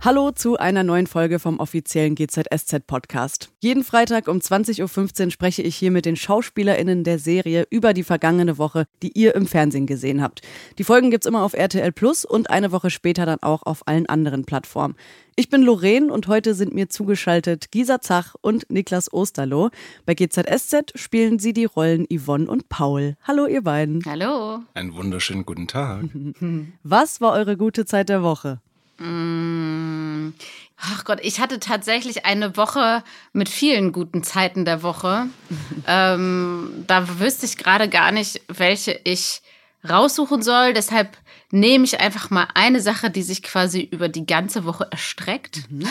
Hallo zu einer neuen Folge vom offiziellen GZSZ Podcast. Jeden Freitag um 20.15 Uhr spreche ich hier mit den SchauspielerInnen der Serie über die vergangene Woche, die ihr im Fernsehen gesehen habt. Die Folgen gibt's immer auf RTL Plus und eine Woche später dann auch auf allen anderen Plattformen. Ich bin Lorraine und heute sind mir zugeschaltet Gisa Zach und Niklas Osterloh. Bei GZSZ spielen sie die Rollen Yvonne und Paul. Hallo ihr beiden. Hallo. Einen wunderschönen guten Tag. Was war eure gute Zeit der Woche? Mm. Ach Gott, ich hatte tatsächlich eine Woche mit vielen guten Zeiten der Woche. ähm, da wüsste ich gerade gar nicht, welche ich raussuchen soll. Deshalb nehme ich einfach mal eine Sache, die sich quasi über die ganze Woche erstreckt. Mhm.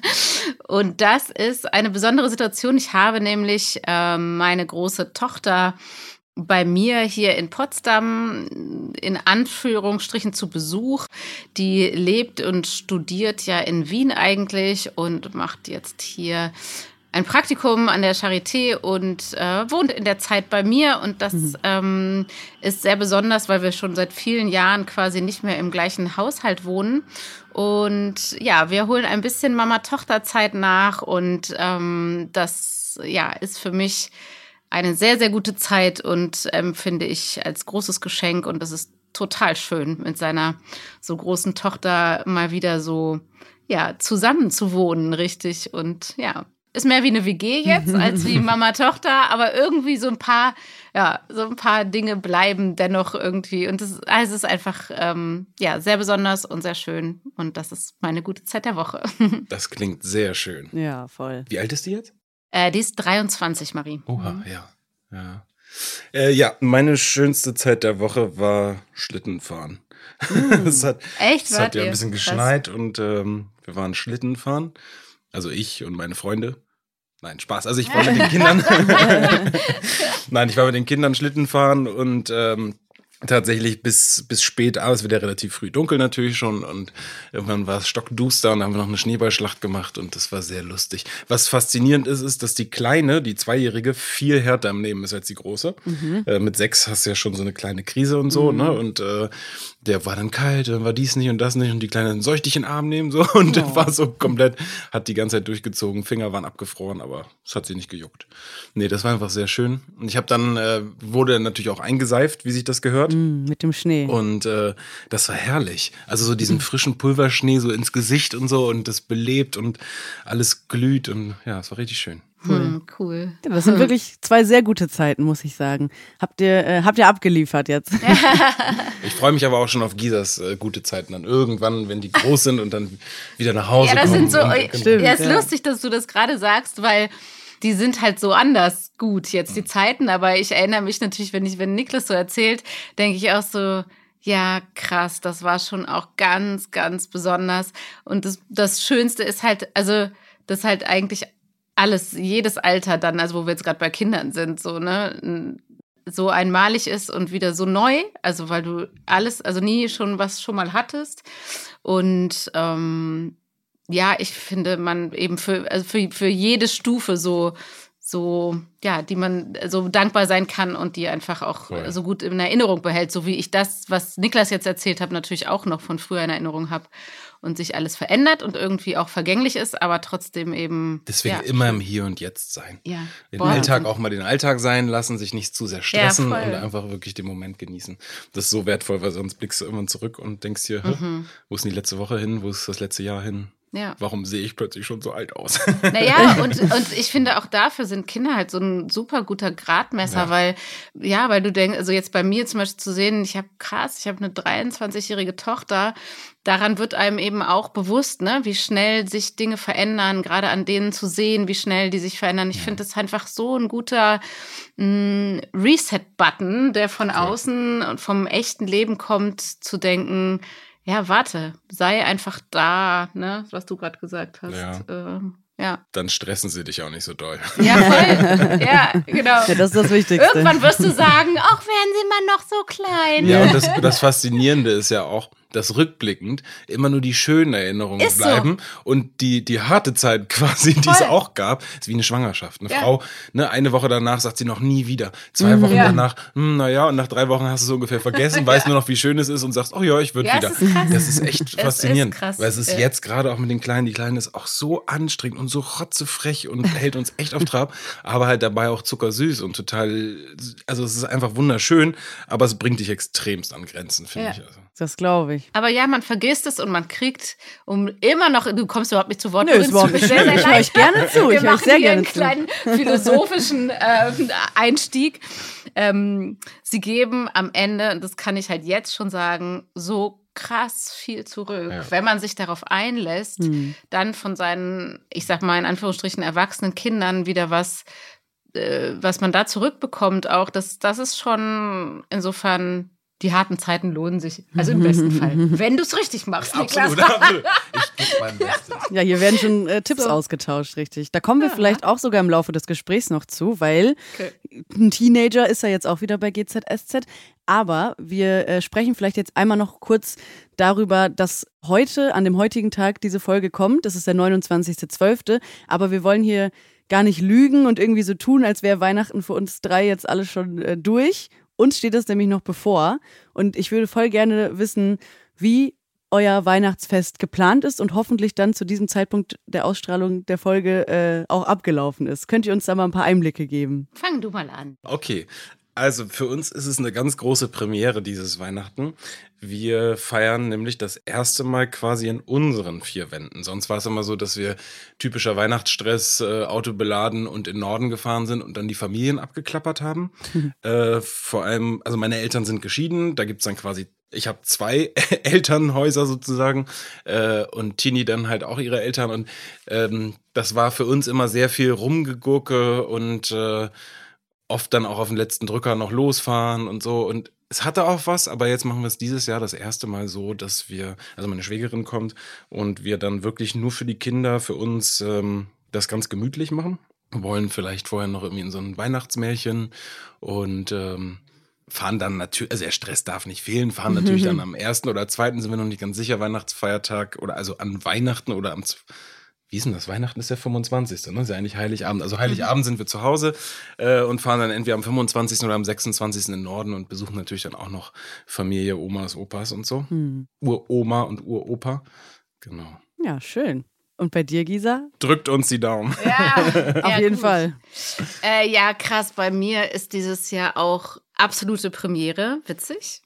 Und das ist eine besondere Situation. Ich habe nämlich äh, meine große Tochter bei mir hier in Potsdam in Anführungsstrichen zu Besuch. Die lebt und studiert ja in Wien eigentlich und macht jetzt hier ein Praktikum an der Charité und äh, wohnt in der Zeit bei mir. Und das mhm. ähm, ist sehr besonders, weil wir schon seit vielen Jahren quasi nicht mehr im gleichen Haushalt wohnen. Und ja, wir holen ein bisschen Mama-Tochter-Zeit nach und ähm, das ja ist für mich eine sehr, sehr gute Zeit und empfinde ähm, ich als großes Geschenk. Und das ist total schön, mit seiner so großen Tochter mal wieder so, ja, zusammen zu wohnen, richtig. Und ja, ist mehr wie eine WG jetzt als wie Mama-Tochter, aber irgendwie so ein paar, ja, so ein paar Dinge bleiben dennoch irgendwie. Und das also es ist einfach, ähm, ja, sehr besonders und sehr schön. Und das ist meine gute Zeit der Woche. Das klingt sehr schön. Ja, voll. Wie alt ist die jetzt? Äh, die ist 23, Marie. Oha, mhm. ja. Ja. Äh, ja, meine schönste Zeit der Woche war Schlittenfahren. Mm. es hat, Echt? Es hat ja ein bisschen geschneit Krass. und ähm, wir waren Schlittenfahren. Also ich und meine Freunde. Nein, Spaß. Also ich war mit den Kindern. Nein, ich war mit den Kindern Schlittenfahren und ähm, tatsächlich bis, bis spät abends, wird ja relativ früh dunkel natürlich schon und irgendwann war es stockduster und dann haben wir noch eine Schneeballschlacht gemacht und das war sehr lustig. Was faszinierend ist, ist, dass die Kleine, die Zweijährige, viel härter im Leben ist als die Große. Mhm. Äh, mit sechs hast du ja schon so eine kleine Krise und so, mhm. ne? Und äh, der war dann kalt, dann war dies nicht und das nicht und die Kleine, soll ich dich in den Arm nehmen? So und oh. war so komplett, hat die ganze Zeit durchgezogen, Finger waren abgefroren, aber es hat sie nicht gejuckt. Nee, das war einfach sehr schön. Und ich habe dann, äh, wurde natürlich auch eingeseift, wie sich das gehört. Mm, mit dem Schnee. Und äh, das war herrlich. Also so diesen frischen Pulverschnee so ins Gesicht und so und das belebt und alles glüht und ja, es war richtig schön. Cool. Hm, cool. Ja, das sind wirklich zwei sehr gute Zeiten, muss ich sagen. Habt ihr, äh, habt ihr abgeliefert jetzt? ich freue mich aber auch schon auf Gisas äh, gute Zeiten dann irgendwann, wenn die groß sind und dann wieder nach Hause ja, das kommen. Sind so, und, stimmt, ja, ist ja. lustig, dass du das gerade sagst, weil die sind halt so anders gut jetzt die Zeiten. Aber ich erinnere mich natürlich, wenn ich, wenn Niklas so erzählt, denke ich auch so, ja, krass, das war schon auch ganz, ganz besonders. Und das, das Schönste ist halt, also, das halt eigentlich alles, jedes Alter dann, also wo wir jetzt gerade bei Kindern sind, so, ne, so einmalig ist und wieder so neu, also weil du alles, also nie schon was schon mal hattest. Und ähm, ja, ich finde, man eben für, also für, für jede Stufe so, so, ja, die man so dankbar sein kann und die einfach auch cool. so gut in Erinnerung behält, so wie ich das, was Niklas jetzt erzählt hat, natürlich auch noch von früher in Erinnerung habe und sich alles verändert und irgendwie auch vergänglich ist, aber trotzdem eben. Deswegen ja, immer im Hier und Jetzt sein. Ja. Den Boah. Alltag auch mal den Alltag sein lassen, sich nicht zu sehr stressen ja, und einfach wirklich den Moment genießen. Das ist so wertvoll, weil sonst blickst du irgendwann zurück und denkst dir, mhm. wo ist denn die letzte Woche hin? Wo ist das letzte Jahr hin? Ja. Warum sehe ich plötzlich schon so alt aus? Naja, und, und ich finde auch dafür sind Kinder halt so ein super guter Gradmesser, ja. weil, ja, weil du denkst, also jetzt bei mir zum Beispiel zu sehen, ich habe krass, ich habe eine 23-jährige Tochter, daran wird einem eben auch bewusst, ne, wie schnell sich Dinge verändern, gerade an denen zu sehen, wie schnell die sich verändern. Ich ja. finde das einfach so ein guter mm, Reset-Button, der von außen und vom echten Leben kommt, zu denken, ja, warte, sei einfach da, ne, was du gerade gesagt hast. Ja. Ähm, ja. Dann stressen sie dich auch nicht so doll. Ja, voll. ja, genau. Ja, das ist das Wichtigste. Irgendwann wirst du sagen, ach, wären sie mal noch so klein. Ja, und das, das Faszinierende ist ja auch, dass rückblickend immer nur die schönen Erinnerungen Ist so. bleiben und die, die harte Zeit quasi, die es Voll. auch gab, ist wie eine Schwangerschaft. Eine Ja. Frau, ne, eine Woche danach sagt sie noch nie wieder. Zwei Wochen Ja. danach, hm, naja, und nach drei Wochen hast du es ungefähr vergessen, weißt nur noch, wie schön es ist und sagst, oh ja, ich würde Ja, wieder. es ist krass. Das ist echt ist faszinierend. krass, Weil es ist ja. jetzt gerade auch mit den Kleinen, die Kleine ist auch so anstrengend und so rotzefrech und hält uns echt auf Trab, aber halt dabei auch zuckersüß und total, also es ist einfach wunderschön, aber es bringt dich extremst an Grenzen, finde Ja. ich. Also. Das glaube ich. Aber ja, man vergisst es und man kriegt um immer noch, du kommst überhaupt nicht zu Wort. Nö, ist überhaupt nicht sehr, sehr Ich höre euch gerne zu. Wir Ich höre euch machen sehr hier gerne einen zu. kleinen philosophischen ähm, Einstieg. Ähm, sie geben am Ende, und das kann ich halt jetzt schon sagen, so krass viel zurück. Ja. Wenn man sich darauf einlässt, Hm. dann von seinen, ich sag mal in Anführungsstrichen, erwachsenen Kindern wieder was, äh, was man da zurückbekommt, auch, das, das ist schon insofern. Die harten Zeiten lohnen sich, also im besten Fall, wenn du es richtig machst. Niklas. absolut. Ich gebe mein Bestes. Ja, hier werden schon äh, Tipps So. ausgetauscht, richtig. Da kommen wir vielleicht auch sogar im Laufe des Gesprächs noch zu, weil Okay. ein Teenager ist ja jetzt auch wieder bei GZSZ. Aber wir äh, sprechen vielleicht jetzt einmal noch kurz darüber, dass heute, an dem heutigen Tag, diese Folge kommt. Das ist der 29.12. Aber wir wollen hier gar nicht lügen und irgendwie so tun, als wäre Weihnachten für uns drei jetzt alles schon äh, durch. Uns steht das nämlich noch bevor. Und ich würde voll gerne wissen, wie euer Weihnachtsfest geplant ist und hoffentlich dann zu diesem Zeitpunkt der Ausstrahlung der Folge äh, auch abgelaufen ist. Könnt ihr uns da mal ein paar Einblicke geben? Fang du mal an. Okay, also für uns ist es eine ganz große Premiere dieses Weihnachten. Wir feiern nämlich das erste Mal quasi in unseren vier Wänden. Sonst war es immer so, dass wir typischer Weihnachtsstress, äh, Auto beladen und in den Norden gefahren sind und dann die Familien abgeklappert haben. äh, vor allem, also meine Eltern sind geschieden, da gibt's dann quasi ich habe zwei Elternhäuser sozusagen äh, und Tini dann halt auch ihre Eltern und ähm, das war für uns immer sehr viel Rumgegurke und äh, oft dann auch auf den letzten Drücker noch losfahren und so. Und es hatte auch was, aber jetzt machen wir es dieses Jahr das erste Mal so, dass wir, also meine Schwägerin kommt und wir dann wirklich nur für die Kinder, für uns ähm, das ganz gemütlich machen. Wir wollen vielleicht vorher noch irgendwie in so ein Weihnachtsmärchen und ähm, fahren dann natürlich, also der Stress darf nicht fehlen, fahren natürlich dann am ersten oder zweiten, sind wir noch nicht ganz sicher, Weihnachtsfeiertag oder also an Weihnachten oder am, wie ist denn das? Weihnachten ist der 25. Ne? Ist ja eigentlich Heiligabend. Also Heiligabend sind wir zu Hause äh, und fahren dann entweder am 25. oder am 26. in den Norden und besuchen natürlich dann auch noch Familie, Omas, Opas und so. Hm. Uroma und Uropa. Genau. Ja, schön. Und bei dir, Gisa? Drückt uns die Daumen. Ja, Auf ja, jeden gut. Fall. Äh, ja, krass. Bei mir ist dieses Jahr auch absolute Premiere. Witzig.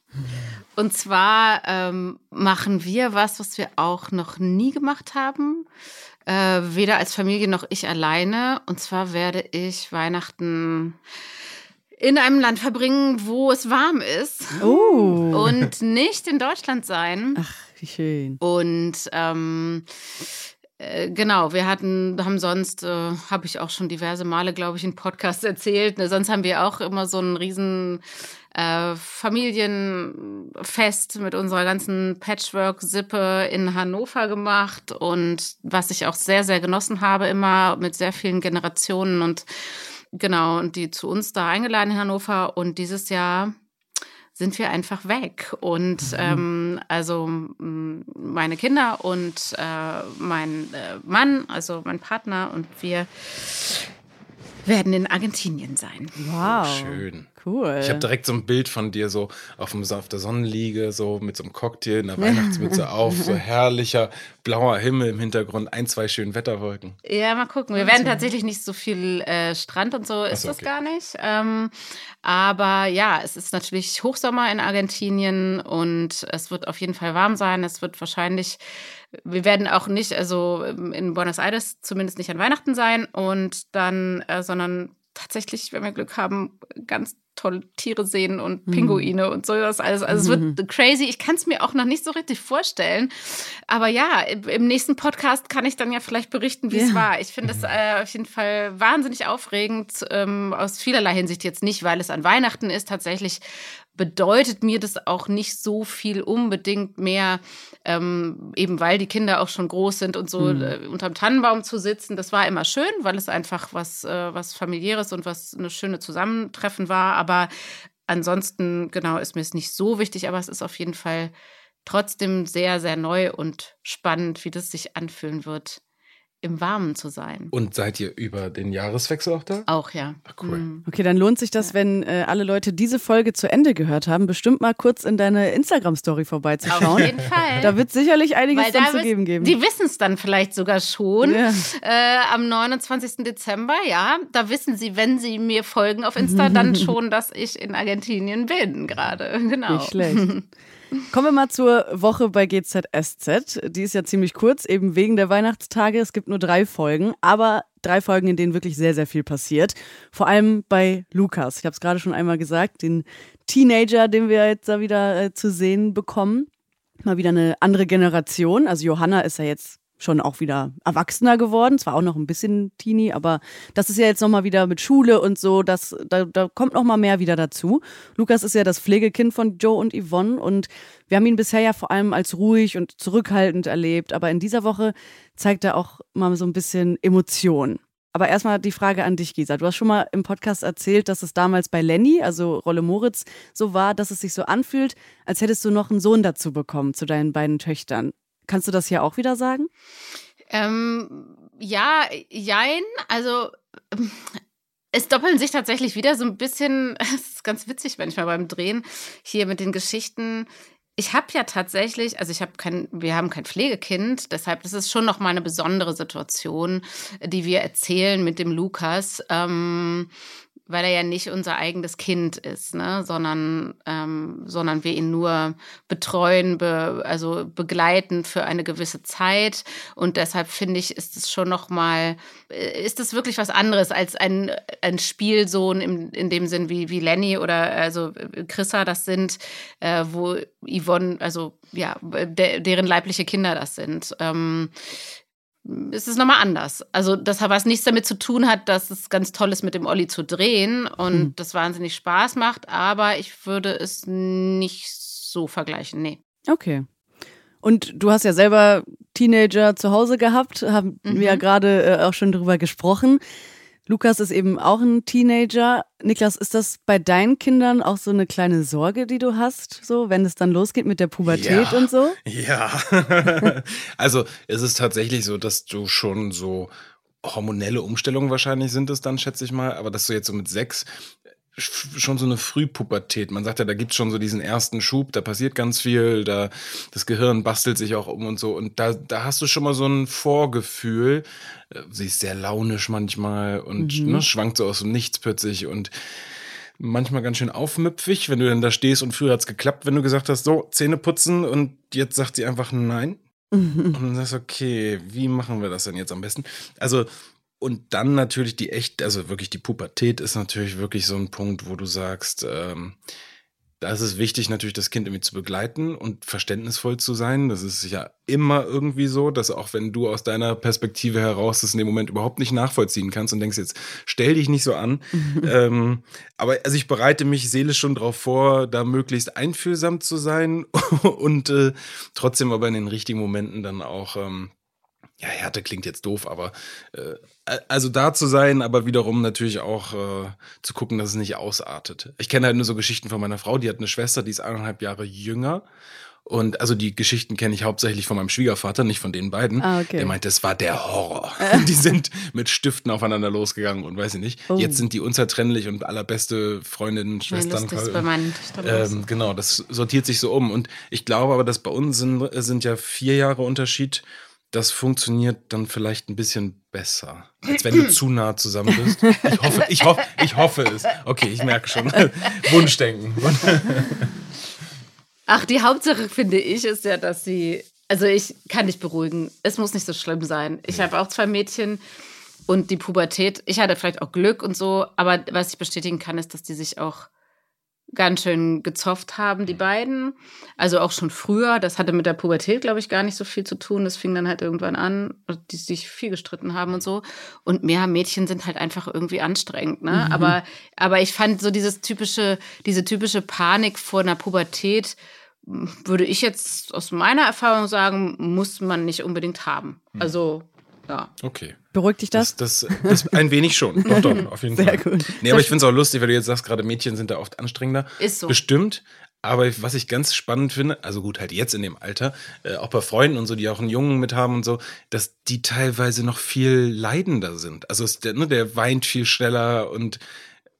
Und zwar ähm, machen wir was, was wir auch noch nie gemacht haben. Äh, weder als Familie noch ich alleine. Und zwar werde ich Weihnachten in einem Land verbringen, wo es warm ist. Oh. Und nicht in Deutschland sein. Ach, wie schön. Und ähm, äh, genau, wir hatten, haben sonst, äh, habe ich auch schon diverse Male, glaube ich, in Podcasts erzählt. Ne? Sonst haben wir auch immer so einen riesen äh, Familienfest mit unserer ganzen Patchwork-Sippe in Hannover gemacht und was ich auch sehr, sehr genossen habe, immer mit sehr vielen Generationen und genau, und die zu uns da eingeladen in Hannover. Und dieses Jahr sind wir einfach weg. Und ähm, also meine Kinder und äh, mein äh, Mann, also mein Partner und wir werden in Argentinien sein. Wow. Schön. Cool. Ich habe direkt so ein Bild von dir so auf, dem, auf der Sonnenliege, so mit so einem Cocktail, einer Weihnachtsmütze auf, so herrlicher blauer Himmel im Hintergrund, ein, zwei schönen Wetterwolken. Ja, mal gucken. Wir werden tatsächlich nicht so viel äh, Strand und so ist so, das okay. gar nicht. Ähm, aber ja, es ist natürlich Hochsommer in Argentinien und es wird auf jeden Fall warm sein. Es wird wahrscheinlich, wir werden auch nicht, also in Buenos Aires zumindest nicht an Weihnachten sein und dann, äh, sondern tatsächlich, wenn wir Glück haben, ganz tolle Tiere sehen und Pinguine und so das alles. Also es wird crazy. Ich kann es mir auch noch nicht so richtig vorstellen. Aber ja, im nächsten Podcast kann ich dann ja vielleicht berichten, wie es Ja. war. Ich finde es äh, auf jeden Fall wahnsinnig aufregend, ähm, aus vielerlei Hinsicht jetzt nicht, weil es an Weihnachten ist. Tatsächlich bedeutet mir das auch nicht so viel unbedingt mehr, ähm, eben weil die Kinder auch schon groß sind und so äh, unterm Tannenbaum zu sitzen. Das war immer schön, weil es einfach was, äh, was familiäres und was eine schöne Zusammentreffen war. Aber ansonsten, genau, ist mir es nicht so wichtig, aber es ist auf jeden Fall trotzdem sehr, sehr neu und spannend, wie das sich anfühlen wird, im Warmen zu sein. Und seid ihr über den Jahreswechsel auch da? Auch, ja. Ach, cool. Mhm. Okay, dann lohnt sich das, wenn äh, alle Leute diese Folge zu Ende gehört haben, bestimmt mal kurz in deine Instagram-Story Auf vorbeizuschauen. jeden Fall. Da wird sicherlich einiges dann da zu geben geben. Die wissen es dann vielleicht sogar schon. Ja. Äh, am 29. Dezember, ja. Da wissen sie, wenn sie mir folgen auf Insta, dann schon, dass ich in Argentinien bin gerade. Genau. Nicht schlecht. Kommen wir mal zur Woche bei GZSZ. Die ist ja ziemlich kurz, eben wegen der Weihnachtstage. Es gibt nur drei Folgen, aber drei Folgen, in denen wirklich sehr, sehr viel passiert. Vor allem bei Lukas. Ich habe es gerade schon einmal gesagt, den Teenager, den wir jetzt da wieder äh, zu sehen bekommen. Mal wieder eine andere Generation. Also Johanna ist ja jetzt schon auch wieder erwachsener geworden, zwar auch noch ein bisschen Teenie, aber das ist ja jetzt nochmal wieder mit Schule und so, das, da, da kommt nochmal mehr wieder dazu. Lukas ist ja das Pflegekind von Joe und Yvonne und wir haben ihn bisher ja vor allem als ruhig und zurückhaltend erlebt, aber in dieser Woche zeigt er auch mal so ein bisschen Emotion. Aber erstmal die Frage an dich, Gisa. Du hast schon mal im Podcast erzählt, dass es damals bei Lenny, also Rolle Moritz, so war, dass es sich so anfühlt, als hättest du noch einen Sohn dazu bekommen, zu deinen beiden Töchtern. Kannst du das hier auch wieder sagen? Ähm, ja, jein. Also ähm, es doppeln sich tatsächlich wieder so ein bisschen, es ist ganz witzig manchmal beim Drehen hier mit den Geschichten. Ich habe ja tatsächlich, also ich habe kein, wir haben kein Pflegekind, deshalb ist schon noch mal eine besondere Situation, die wir erzählen mit dem Lukas. Ähm, weil er ja nicht unser eigenes Kind ist, ne? sondern, ähm, sondern wir ihn nur betreuen, be, also begleiten für eine gewisse Zeit. Und deshalb finde ich, ist es schon noch mal, äh, ist es wirklich was anderes als ein, ein Spielsohn im, in dem Sinn wie, wie Lenny oder also Chrissa das sind, äh, wo Yvonne, also ja, de, deren leibliche Kinder das sind. Ähm, ist es nochmal anders. Also, das, was nichts damit zu tun hat, dass es ganz toll ist, mit dem Olli zu drehen und Hm. das wahnsinnig Spaß macht, aber ich würde es nicht so vergleichen. Nee. Okay. Und du hast ja selber Teenager zu Hause gehabt, haben Mhm. wir ja gerade äh, auch schon drüber gesprochen. Lukas ist eben auch ein Teenager. Niklas, ist das bei deinen Kindern auch so eine kleine Sorge, die du hast, so wenn es dann losgeht mit der Pubertät Ja. und so? Ja. also es ist tatsächlich so, dass du schon so hormonelle Umstellungen wahrscheinlich sind es dann, schätze ich mal, aber dass du jetzt so mit sechs schon so eine Frühpubertät. Man sagt ja, da gibt's schon so diesen ersten Schub, da passiert ganz viel, da das Gehirn bastelt sich auch um und so. Und da, da hast du schon mal so ein Vorgefühl. Äh, Sie ist sehr launisch manchmal und Mhm. ne, schwankt so aus dem Nichts plötzlich und manchmal ganz schön aufmüpfig, wenn du dann da stehst und früher hat's geklappt, wenn du gesagt hast, so, Zähne putzen und jetzt sagt sie einfach nein. Und dann sagst du, okay, wie machen wir das denn jetzt am besten? Also, und dann natürlich die echt, also wirklich die Pubertät ist natürlich wirklich so ein Punkt, wo du sagst, ähm, da ist es wichtig, natürlich das Kind irgendwie zu begleiten und verständnisvoll zu sein. Das ist ja immer irgendwie so, dass auch wenn du aus deiner Perspektive heraus das in dem Moment überhaupt nicht nachvollziehen kannst und denkst jetzt, stell dich nicht so an. ähm, aber also ich bereite mich seelisch schon darauf vor, da möglichst einfühlsam zu sein und äh, trotzdem aber in den richtigen Momenten dann auch ähm, ja, Härte klingt jetzt doof, aber äh, also da zu sein, aber wiederum natürlich auch äh, zu gucken, dass es nicht ausartet. Ich kenne halt nur so Geschichten von meiner Frau, die hat eine Schwester, die ist eineinhalb Jahre jünger. Und also die Geschichten kenne ich hauptsächlich von meinem Schwiegervater, nicht von den beiden. Ah, okay. Der meint, das war der Horror. die sind mit Stiften aufeinander losgegangen und weiß ich nicht. Oh. Jetzt sind die unzertrennlich und allerbeste Freundinnen, Ja, Schwestern. lustig ist bei meinen. Ähm, genau, das sortiert sich so um. Und ich glaube aber, dass bei uns sind, sind ja vier Jahre Unterschied. Das funktioniert dann vielleicht ein bisschen besser, als wenn du zu nah zusammen bist. Ich hoffe, ich hoffe, ich hoffe es. Okay, ich merke schon. Wunschdenken. Ach, die Hauptsache finde ich ist ja, dass sie, also ich kann dich beruhigen, es muss nicht so schlimm sein. Ich habe auch zwei Mädchen und die Pubertät, ich hatte vielleicht auch Glück und so, aber was ich bestätigen kann, ist, dass die sich auch ganz schön gezofft haben, die beiden. Also auch schon früher. Das hatte mit der Pubertät, glaube ich, gar nicht so viel zu tun. Das fing dann halt irgendwann an, die sich viel gestritten haben und so. Und mehr Mädchen sind halt einfach irgendwie anstrengend, ne? Aber, aber ich fand so dieses typische, diese typische Panik vor einer Pubertät, würde ich jetzt aus meiner Erfahrung sagen, muss man nicht unbedingt haben. Also, ja. Okay. Beruhigt dich das? Das, das, das ein wenig schon. Doch, doch, auf jeden Sehr Fall. gut. Nee, aber ich finde es auch lustig, weil du jetzt sagst, gerade Mädchen sind da oft anstrengender. Ist so. Bestimmt. Aber was ich ganz spannend finde, also gut, halt jetzt in dem Alter, äh, auch bei Freunden und so, die auch einen Jungen mit haben und so, dass die teilweise noch viel leidender sind. Also es, der, ne, der weint viel schneller und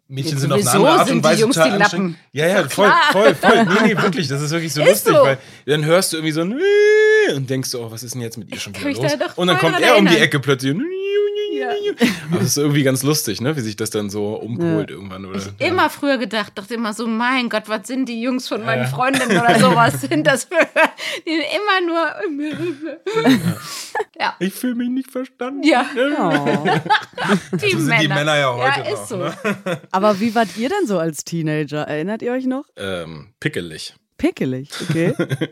Mädchen Jetzt sind auf eine andere Art sind und die Weise Jungs total die anstrengend. Lappen. Ja, ja, voll, voll, voll. Nee, nee, wirklich, das ist wirklich so Ist lustig, so. weil dann hörst du irgendwie so ein und denkst so, oh, was ist denn jetzt mit ihr schon wieder los? da Und dann voll kommt er um die erinnern. Ecke plötzlich. und Ja. Aber das ist irgendwie ganz lustig, ne? Wie sich das dann so umpolt irgendwann. Oder? Ich immer früher gedacht, dachte immer so, mein Gott, was sind die Jungs von meinen Ja. Freundinnen oder sowas? Sind das für, die immer nur. ja, Ich fühle mich nicht verstanden. ja, Oh. die So sind die Männer ja heute Ja, noch, ist so. ne? Aber wie wart ihr denn so als Teenager? Erinnert ihr euch noch? Ähm, pickelig. Pickelig, okay.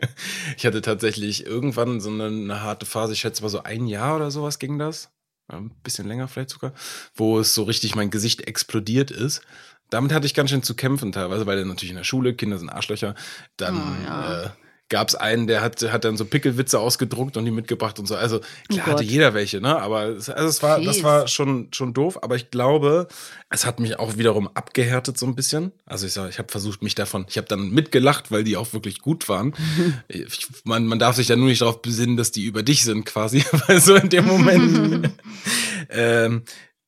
Ich hatte tatsächlich irgendwann so eine, eine harte Phase, ich schätze mal so ein Jahr oder sowas ging das. Ein bisschen länger vielleicht sogar, wo es so richtig mein Gesicht explodiert ist. Damit hatte ich ganz schön zu kämpfen teilweise, weil dann natürlich in der Schule, Kinder sind Arschlöcher. Dann Oh, ja. äh, gab es einen, der hat, hat dann so Pickelwitze ausgedruckt und die mitgebracht und so. Also klar Oh hatte jeder welche, ne? Aber es, also es war, das war schon, schon doof. Aber ich glaube, es hat mich auch wiederum abgehärtet so ein bisschen. Also ich sag, ich habe versucht, mich davon, ich habe dann mitgelacht, weil die auch wirklich gut waren. Ich, man, man darf sich dann nur nicht darauf besinnen, dass die über dich sind quasi, weil so in dem Moment. ähm,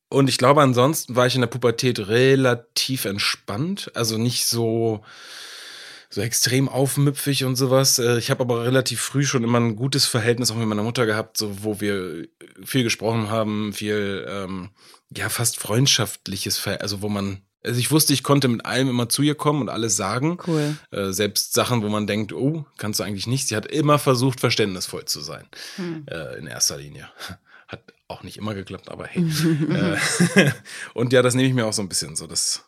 und ich glaube, ansonsten war ich in der Pubertät relativ entspannt. Also nicht so, so extrem aufmüpfig und sowas. Äh, Ich habe aber relativ früh schon immer ein gutes Verhältnis auch mit meiner Mutter gehabt, so wo wir viel gesprochen haben, viel, ähm, ja, fast freundschaftliches Verhältnis, also wo man, also ich wusste, ich konnte mit allem immer zu ihr kommen und alles sagen. Cool. Äh, selbst Sachen, wo man denkt, oh, kannst du eigentlich nicht. Sie hat immer versucht, verständnisvoll zu sein. Hm. Äh, in erster Linie. Hat auch nicht immer geklappt, aber hey. äh, und ja, das nehme ich mir auch so ein bisschen so. Das,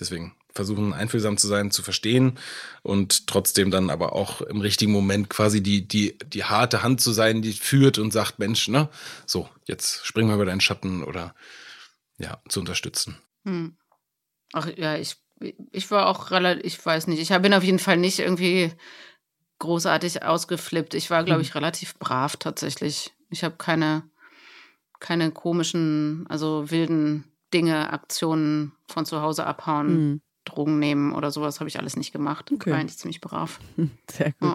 deswegen versuchen, einfühlsam zu sein, zu verstehen und trotzdem dann aber auch im richtigen Moment quasi die, die, die harte Hand zu sein, die führt und sagt, Mensch, ne, so, jetzt springen wir über deinen Schatten oder ja, zu unterstützen. Hm. Ach ja, ich, ich war auch relativ, ich weiß nicht, ich bin auf jeden Fall nicht irgendwie großartig ausgeflippt. Ich war, glaube ich, relativ brav tatsächlich. Ich habe keine, keine komischen, also wilden Dinge, Aktionen von zu Hause abhauen, Mhm. Drogen nehmen oder sowas habe ich alles nicht gemacht. Okay. War eigentlich ziemlich brav. Sehr Ja.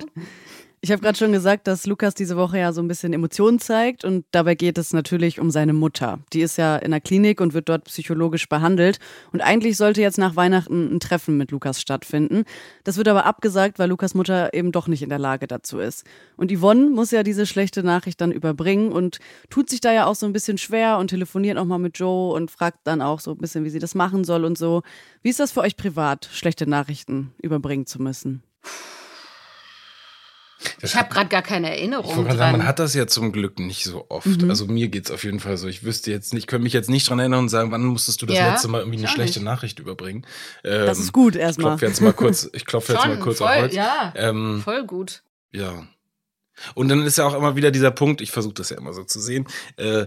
Ich habe gerade schon gesagt, dass Lukas diese Woche ja so ein bisschen Emotionen zeigt und dabei geht es natürlich um seine Mutter. Die ist ja in der Klinik und wird dort psychologisch behandelt und eigentlich sollte jetzt nach Weihnachten ein Treffen mit Lukas stattfinden. Das wird aber abgesagt, weil Lukas Mutter eben doch nicht in der Lage dazu ist. Und Yvonne muss ja diese schlechte Nachricht dann überbringen und tut sich da ja auch so ein bisschen schwer und telefoniert auch mal mit Joe und fragt dann auch so ein bisschen, wie sie das machen soll und so. Wie ist das für euch privat, schlechte Nachrichten überbringen zu müssen? Ich habe gerade gar keine Ich Erinnerung gerade dran. sagen, man hat das ja zum Glück nicht so oft. Mhm. Also mir geht's auf jeden Fall so. Ich wüsste jetzt nicht, könnte mich jetzt nicht dran erinnern und sagen, wann musstest du das Ja, letzte Mal irgendwie eine ich schlechte nicht. Nachricht überbringen. Das Ähm, ist gut Ich erstmal. klopfe jetzt mal kurz, ich klopfe jetzt mal kurz voll, auf Holz. ja, Ähm, voll gut. ja. Und dann ist ja auch immer wieder dieser Punkt, ich versuche das ja immer so zu sehen, äh,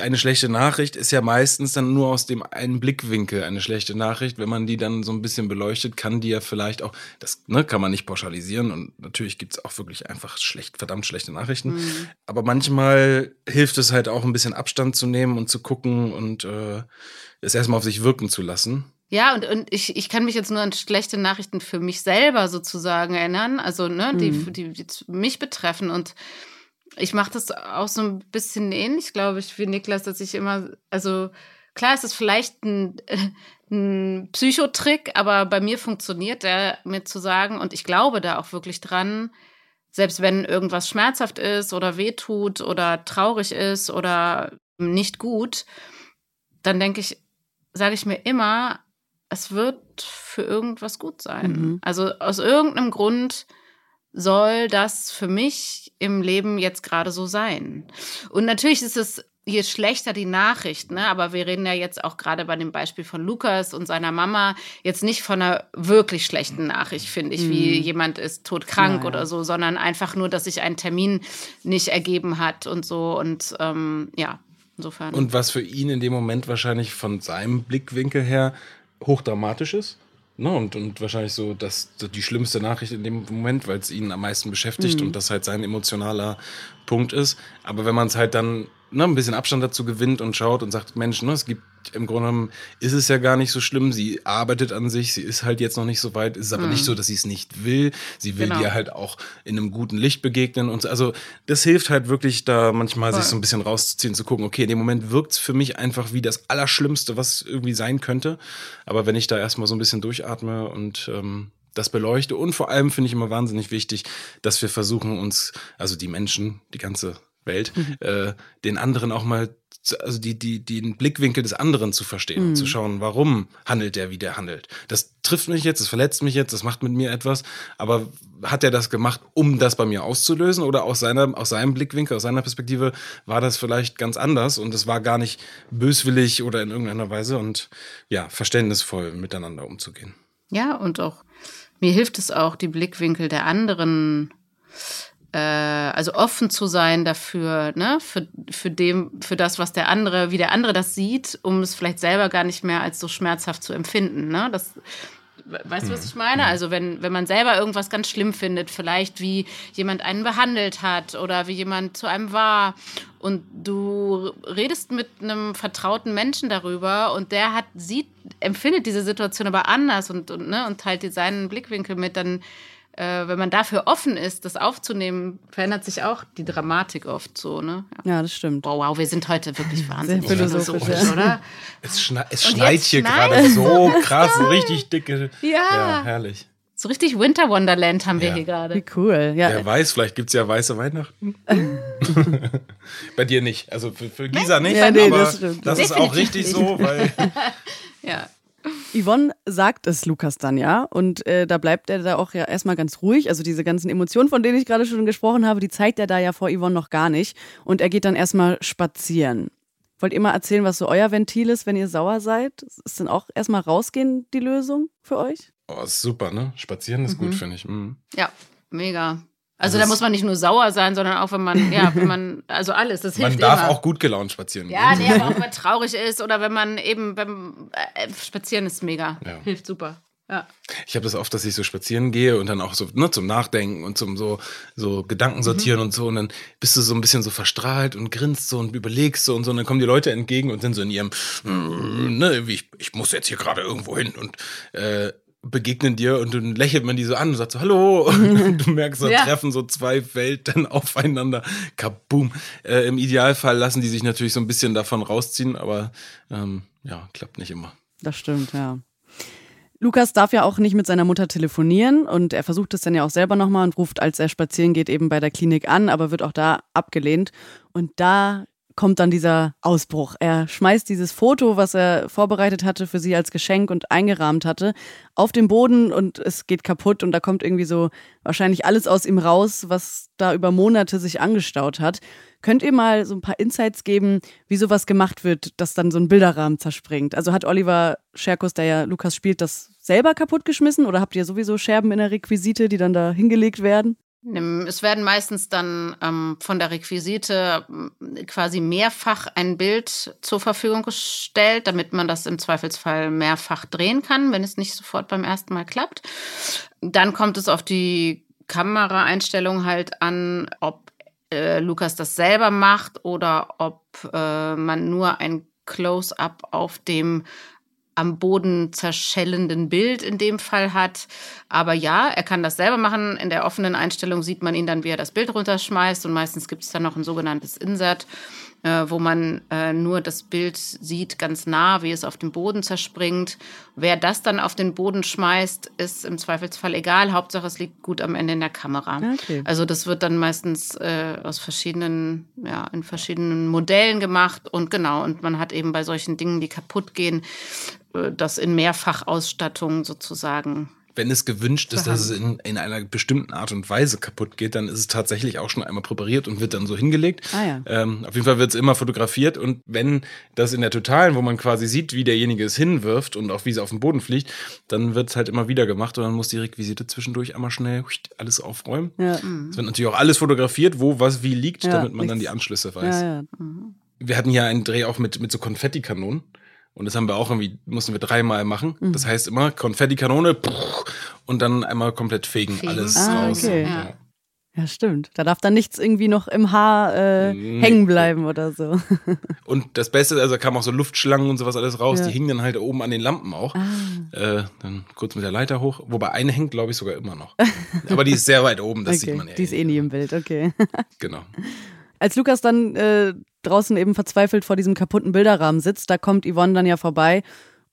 eine schlechte Nachricht ist ja meistens dann nur aus dem einen Blickwinkel eine schlechte Nachricht. Wenn man die dann so ein bisschen beleuchtet, kann die ja vielleicht auch, das ne, kann man nicht pauschalisieren und natürlich gibt es auch wirklich einfach schlecht, verdammt schlechte Nachrichten. Mhm. Aber manchmal hilft es halt auch ein bisschen Abstand zu nehmen und zu gucken und äh, es erstmal auf sich wirken zu lassen. Ja, und, und ich, ich kann mich jetzt nur an schlechte Nachrichten für mich selber sozusagen erinnern, also ne, die, Mhm. die, die mich betreffen. Und ich mache das auch so ein bisschen ähnlich, glaube ich, wie Niklas, dass ich immer, also klar ist es vielleicht ein, ein Psychotrick, aber bei mir funktioniert der, mir zu sagen, und ich glaube da auch wirklich dran, selbst wenn irgendwas schmerzhaft ist oder wehtut oder traurig ist oder nicht gut, dann denke ich, sage ich mir immer, es wird für irgendwas gut sein. Mhm. Also aus irgendeinem Grund soll das für mich im Leben jetzt gerade so sein. Und natürlich ist es je schlechter die Nachricht, ne? aber wir reden ja jetzt auch gerade bei dem Beispiel von Lukas und seiner Mama jetzt nicht von einer wirklich schlechten Nachricht, finde ich, wie Mhm. jemand ist todkrank ja. oder so, sondern einfach nur, dass sich ein Termin nicht ergeben hat und so und ähm, ja, insofern. Und was für ihn in dem Moment wahrscheinlich von seinem Blickwinkel her hochdramatisch ist. Ne, und, und wahrscheinlich so das, die schlimmste Nachricht in dem Moment, weil es ihn am meisten beschäftigt Mhm. und das halt sein emotionaler Punkt ist. Aber wenn man es halt dann ne, ein bisschen Abstand dazu gewinnt und schaut und sagt, Mensch, ne, es gibt im Grunde genommen ist es ja gar nicht so schlimm. Sie arbeitet an sich, sie ist halt jetzt noch nicht so weit. Es ist aber mhm. nicht so, dass sie es nicht will. Sie will genau. dir halt auch in einem guten Licht begegnen und so. Also das hilft halt wirklich, da manchmal Voll. sich so ein bisschen rauszuziehen, zu gucken, okay, in dem Moment wirkt es für mich einfach wie das Allerschlimmste, was irgendwie sein könnte. Aber wenn ich da erstmal so ein bisschen durchatme und ähm, das beleuchte und vor allem finde ich immer wahnsinnig wichtig, dass wir versuchen uns, also die Menschen, die ganze Welt, mhm. äh, den anderen auch mal, also die, die, den Blickwinkel des anderen zu verstehen mhm. und zu schauen, warum handelt der, wie der handelt. Das trifft mich jetzt, das verletzt mich jetzt, das macht mit mir etwas, aber hat er das gemacht, um das bei mir auszulösen oder aus seiner, aus seinem Blickwinkel, aus seiner Perspektive war das vielleicht ganz anders und es war gar nicht böswillig oder in irgendeiner Weise und ja, verständnisvoll miteinander umzugehen. Ja, und auch mir hilft es auch, die Blickwinkel der anderen also offen zu sein dafür, ne, für, für dem, für das, was der andere, wie der andere das sieht, um es vielleicht selber gar nicht mehr als so schmerzhaft zu empfinden. Ne? Das, weißt du, was ich meine? Also wenn, wenn man selber irgendwas ganz schlimm findet, vielleicht wie jemand einen behandelt hat oder wie jemand zu einem war und du redest mit einem vertrauten Menschen darüber und der hat, sieht, empfindet diese Situation aber anders und, und, ne, und teilt dir seinen Blickwinkel mit, dann äh, wenn man dafür offen ist, das aufzunehmen, verändert sich auch die Dramatik oft so, ne? Ja, ja das stimmt. Wow, wow, wir sind heute wirklich wahnsinnig Sehr philosophisch, ja. oder? Es, schne es schneit hier gerade so krass, so richtig dicke. Ja. ja, herrlich. So richtig Winter Wonderland haben wir ja. hier gerade. Wie cool. Ja. Wer weiß, vielleicht gibt es ja weiße Weihnachten. Bei dir nicht. Also für, für Gisa nicht, ja, nee, aber das, das ist auch richtig so, weil. ja. Yvonne sagt es Lukas dann ja und äh, da bleibt er da auch ja erstmal ganz ruhig. Also diese ganzen Emotionen, von denen ich gerade schon gesprochen habe, die zeigt er da ja vor Yvonne noch gar nicht. Und er geht dann erstmal spazieren. Wollt ihr mal erzählen, was so euer Ventil ist, wenn ihr sauer seid? Ist dann auch erstmal rausgehen die Lösung für euch? Oh, ist super, ne? Spazieren ist mhm. gut, finde ich. Mhm. Ja, mega. Also, da muss man nicht nur sauer sein, sondern auch wenn man, ja, wenn man, also alles, das hilft Man darf immer. auch gut gelaunt spazieren gehen. Ja, nee, aber auch wenn man traurig ist oder wenn man eben beim äh, Spazieren ist mega, ja. hilft super. Ja. Ich habe das oft, dass ich so spazieren gehe und dann auch so ne, zum Nachdenken und zum so, so Gedanken sortieren mhm. und so. Und dann bist du so ein bisschen so verstrahlt und grinst so und überlegst so und so. Und dann kommen die Leute entgegen und sind so in ihrem, ne, ich, ich muss jetzt hier gerade irgendwo hin. Und äh, begegnen dir und dann lächelt man die so an und sagt so Hallo und du merkst, so ja. treffen so zwei Welten aufeinander, kaboom. Äh, Im Idealfall lassen die sich natürlich so ein bisschen davon rausziehen, aber ähm, ja, klappt nicht immer. Das stimmt, ja. Lukas darf ja auch nicht mit seiner Mutter telefonieren und er versucht es dann ja auch selber nochmal und ruft, als er spazieren geht, eben bei der Klinik an, aber wird auch da abgelehnt. Und da kommt dann dieser Ausbruch. Er schmeißt dieses Foto, was er vorbereitet hatte für sie als Geschenk und eingerahmt hatte, auf den Boden und es geht kaputt und da kommt irgendwie so wahrscheinlich alles aus ihm raus, was da über Monate sich angestaut hat. Könnt ihr mal so ein paar Insights geben, wie sowas gemacht wird, dass dann so ein Bilderrahmen zerspringt? Also hat Oliver Scherkus, der ja Lukas spielt, das selber kaputtgeschmissen oder habt ihr sowieso Scherben in der Requisite, die dann da hingelegt werden? Es werden meistens dann ähm, von der Requisite äh, quasi mehrfach ein Bild zur Verfügung gestellt, damit man das im Zweifelsfall mehrfach drehen kann, wenn es nicht sofort beim ersten Mal klappt. Dann kommt es auf die Kameraeinstellung halt an, ob äh, Lukas das selber macht oder ob äh, man nur ein Close-up auf dem am Boden zerschellenden Bild in dem Fall hat. Aber ja, er kann das selber machen. In der offenen Einstellung sieht man ihn dann, wie er das Bild runterschmeißt. Und meistens gibt es dann noch ein sogenanntes Insert, äh, wo man äh, nur das Bild sieht, ganz nah, wie es auf dem Boden zerspringt. Wer das dann auf den Boden schmeißt, ist im Zweifelsfall egal. Hauptsache, es liegt gut am Ende in der Kamera. Okay. Also das wird dann meistens äh, aus verschiedenen, ja, in verschiedenen Modellen gemacht. Und genau, und man hat eben bei solchen Dingen, die kaputt gehen, äh, das in Mehrfachausstattung sozusagen wenn es gewünscht ist, dass es in, in einer bestimmten Art und Weise kaputt geht, dann ist es tatsächlich auch schon einmal präpariert und wird dann so hingelegt. Ah, ja. ähm, auf jeden Fall wird es immer fotografiert und wenn das in der Totalen, wo man quasi sieht, wie derjenige es hinwirft und auch wie es auf den Boden fliegt, dann wird es halt immer wieder gemacht und dann muss die Requisite zwischendurch einmal schnell alles aufräumen. Ja. Mhm. Es wird natürlich auch alles fotografiert, wo was wie liegt, ja, damit man dann die Anschlüsse weiß. Mhm. Wir hatten ja einen Dreh auch mit, mit so Konfettikanonen. Und das haben wir auch irgendwie, mussten wir dreimal machen. Mhm. Das heißt immer Konfettikanone und dann einmal komplett fegen, fegen. alles ah, raus. Okay. Ja. Ja, stimmt. Da darf dann nichts irgendwie noch im Haar äh, nee. hängen bleiben oder so. Und das Beste, also da kamen auch so Luftschlangen und sowas alles raus, ja. die hingen dann halt oben an den Lampen auch. Ah. Äh, dann kurz mit der Leiter hoch. Wobei eine hängt, glaube ich, sogar immer noch. Aber die ist sehr weit oben, das okay. sieht man ja. Die ist eh nie im Bild, okay. Genau. Als Lukas dann äh, draußen eben verzweifelt vor diesem kaputten Bilderrahmen sitzt, da kommt Yvonne dann ja vorbei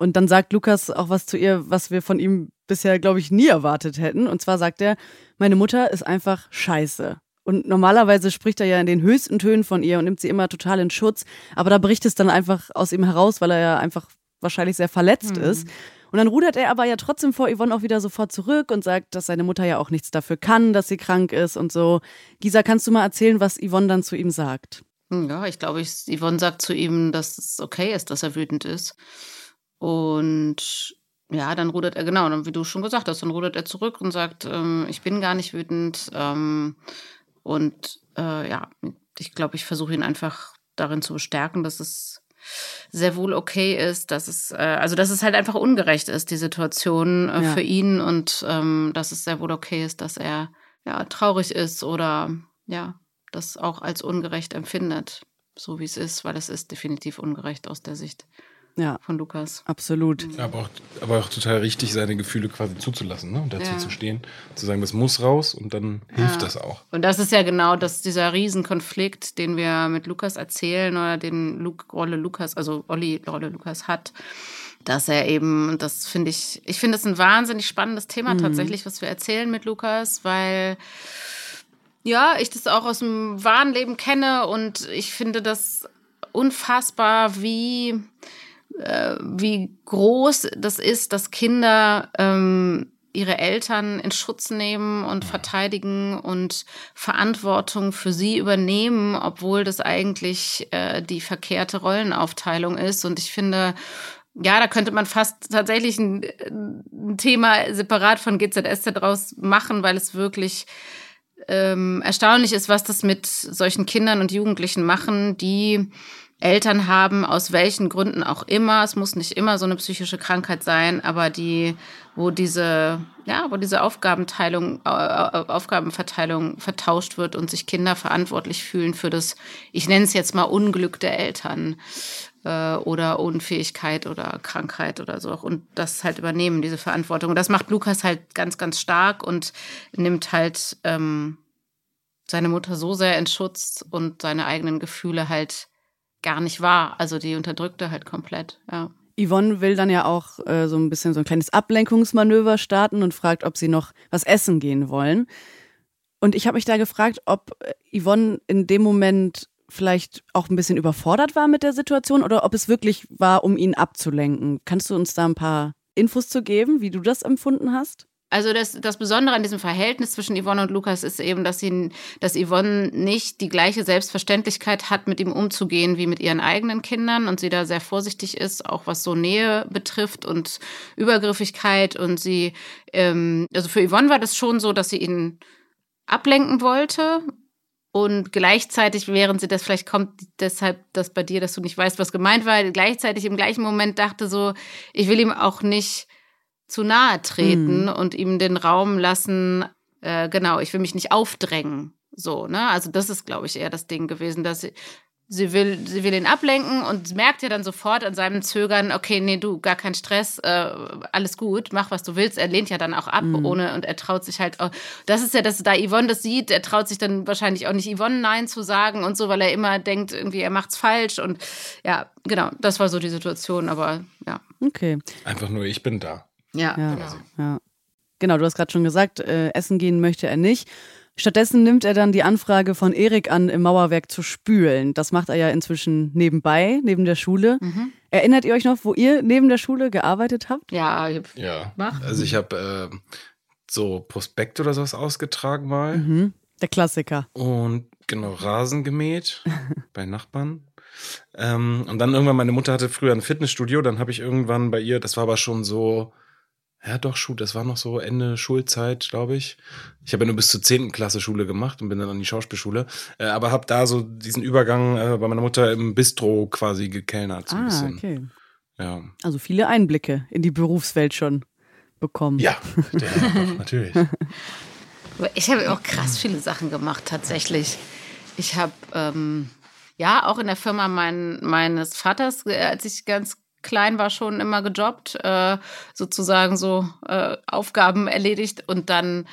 und dann sagt Lukas auch was zu ihr, was wir von ihm bisher, glaube ich, nie erwartet hätten. Und zwar sagt er, meine Mutter ist einfach scheiße. Und normalerweise spricht er ja in den höchsten Tönen von ihr und nimmt sie immer total in Schutz. Aber da bricht es dann einfach aus ihm heraus, weil er ja einfach wahrscheinlich sehr verletzt mhm. ist. Und dann rudert er aber ja trotzdem vor Yvonne auch wieder sofort zurück und sagt, dass seine Mutter ja auch nichts dafür kann, dass sie krank ist und so. Gisa, kannst du mal erzählen, was Yvonne dann zu ihm sagt? Ja, ich glaube, Yvonne sagt zu ihm, dass es okay ist, dass er wütend ist. Und ja, dann rudert er, genau, dann, wie du schon gesagt hast, dann rudert er zurück und sagt, ähm, ich bin gar nicht wütend. Ähm, und äh, ja, ich glaube, ich versuche ihn einfach darin zu bestärken, dass es sehr wohl okay ist, dass es, äh, also dass es halt einfach ungerecht ist, die Situation äh, ja. für ihn und ähm, dass es sehr wohl okay ist, dass er ja traurig ist oder ja, das auch als ungerecht empfindet, so wie es ist, weil es ist definitiv ungerecht aus der Sicht ja. von Lukas. Absolut. Ja, aber, auch, aber auch total richtig, seine Gefühle quasi zuzulassen ne? und dazu ja. zu stehen, zu sagen, das muss raus und dann hilft das auch. Und das ist ja genau das, dieser Riesenkonflikt, den wir mit Lukas erzählen oder den Luke, Rolle Lukas, also Olli Rolle Lukas hat dass er eben, das finde ich, ich finde es ein wahnsinnig spannendes Thema mhm. tatsächlich, was wir erzählen mit Lukas, weil ja, ich das auch aus dem wahren Leben kenne und ich finde das unfassbar, wie äh, wie groß das ist, dass Kinder ähm, ihre Eltern in Schutz nehmen und verteidigen und Verantwortung für sie übernehmen, obwohl das eigentlich äh, die verkehrte Rollenaufteilung ist. Und ich finde, ja, da könnte man fast tatsächlich ein, ein Thema separat von GZSZ draus machen, weil es wirklich ähm, erstaunlich ist, was das mit solchen Kindern und Jugendlichen machen, die Eltern haben, aus welchen Gründen auch immer. Es muss nicht immer so eine psychische Krankheit sein, aber die, wo diese, ja, wo diese Aufgabenteilung, Aufgabenverteilung vertauscht wird und sich Kinder verantwortlich fühlen für das, ich nenne es jetzt mal Unglück der Eltern äh, oder Unfähigkeit oder Krankheit oder so und das halt übernehmen, diese Verantwortung. Das macht Lukas halt ganz, ganz stark und nimmt halt ähm, seine Mutter so sehr in Schutz und seine eigenen Gefühle halt gar nicht wahr. Also die unterdrückte halt komplett, ja. Yvonne will dann ja auch äh, so ein bisschen so ein kleines Ablenkungsmanöver starten und fragt, ob sie noch was essen gehen wollen. Und ich habe mich da gefragt, ob äh, Yvonne in dem Moment vielleicht auch ein bisschen überfordert war mit der Situation oder ob es wirklich war, um ihn abzulenken. Kannst du uns da ein paar Infos zu geben, wie du das empfunden hast? Also das, das Besondere an diesem Verhältnis zwischen Yvonne und Lukas ist eben, dass, sie, dass Yvonne nicht die gleiche Selbstverständlichkeit hat, mit ihm umzugehen wie mit ihren eigenen Kindern und sie da sehr vorsichtig ist, auch was so Nähe betrifft und Übergriffigkeit. Und sie, ähm, also für Yvonne war das schon so, dass sie ihn ablenken wollte und gleichzeitig, während sie das vielleicht kommt, deshalb das bei dir, dass du nicht weißt, was gemeint war, gleichzeitig im gleichen Moment dachte so, ich will ihm auch nicht zu nahe treten mhm. und ihm den Raum lassen, äh, genau, ich will mich nicht aufdrängen. So, ne? Also das ist, glaube ich, eher das Ding gewesen, dass sie, will, sie will ihn ablenken und merkt ja dann sofort an seinem Zögern, okay, nee, du, gar kein Stress, äh, alles gut, mach, was du willst. Er lehnt ja dann auch ab, mhm. ohne, und er traut sich halt auch, das ist ja, dass da Yvonne das sieht, er traut sich dann wahrscheinlich auch nicht Yvonne Nein zu sagen und so, weil er immer denkt, irgendwie, er macht's falsch und ja, genau, das war so die Situation, aber ja. Okay. Einfach nur, ich bin da. Ja, ja. Genau. ja. Genau, du hast gerade schon gesagt, äh, essen gehen möchte er nicht. Stattdessen nimmt er dann die Anfrage von Erik an, im Mauerwerk zu spülen. Das macht er ja inzwischen nebenbei, neben der Schule. Mhm. Erinnert ihr euch noch, wo ihr neben der Schule gearbeitet habt? Ja, ich ja. Gemacht. Also ich habe äh, so Prospekt oder sowas ausgetragen mal. Mhm. Der Klassiker. Und genau, Rasen gemäht bei Nachbarn. Ähm, und dann irgendwann, meine Mutter hatte früher ein Fitnessstudio, dann habe ich irgendwann bei ihr, das war aber schon so ja, doch, Schul, das war noch so Ende Schulzeit, glaube ich. Ich habe ja nur bis zur 10. Klasse Schule gemacht und bin dann an die Schauspielschule. Äh, aber habe da so diesen Übergang äh, bei meiner Mutter im Bistro quasi gekellnert. So ah, ein bisschen. okay. Ja. Also viele Einblicke in die Berufswelt schon bekommen. Ja, doch, natürlich. Ich habe auch krass viele Sachen gemacht, tatsächlich. Ich habe ähm, ja auch in der Firma mein, meines Vaters, äh, als ich ganz klein war, schon immer gejobbt, äh, sozusagen so äh, Aufgaben erledigt und dann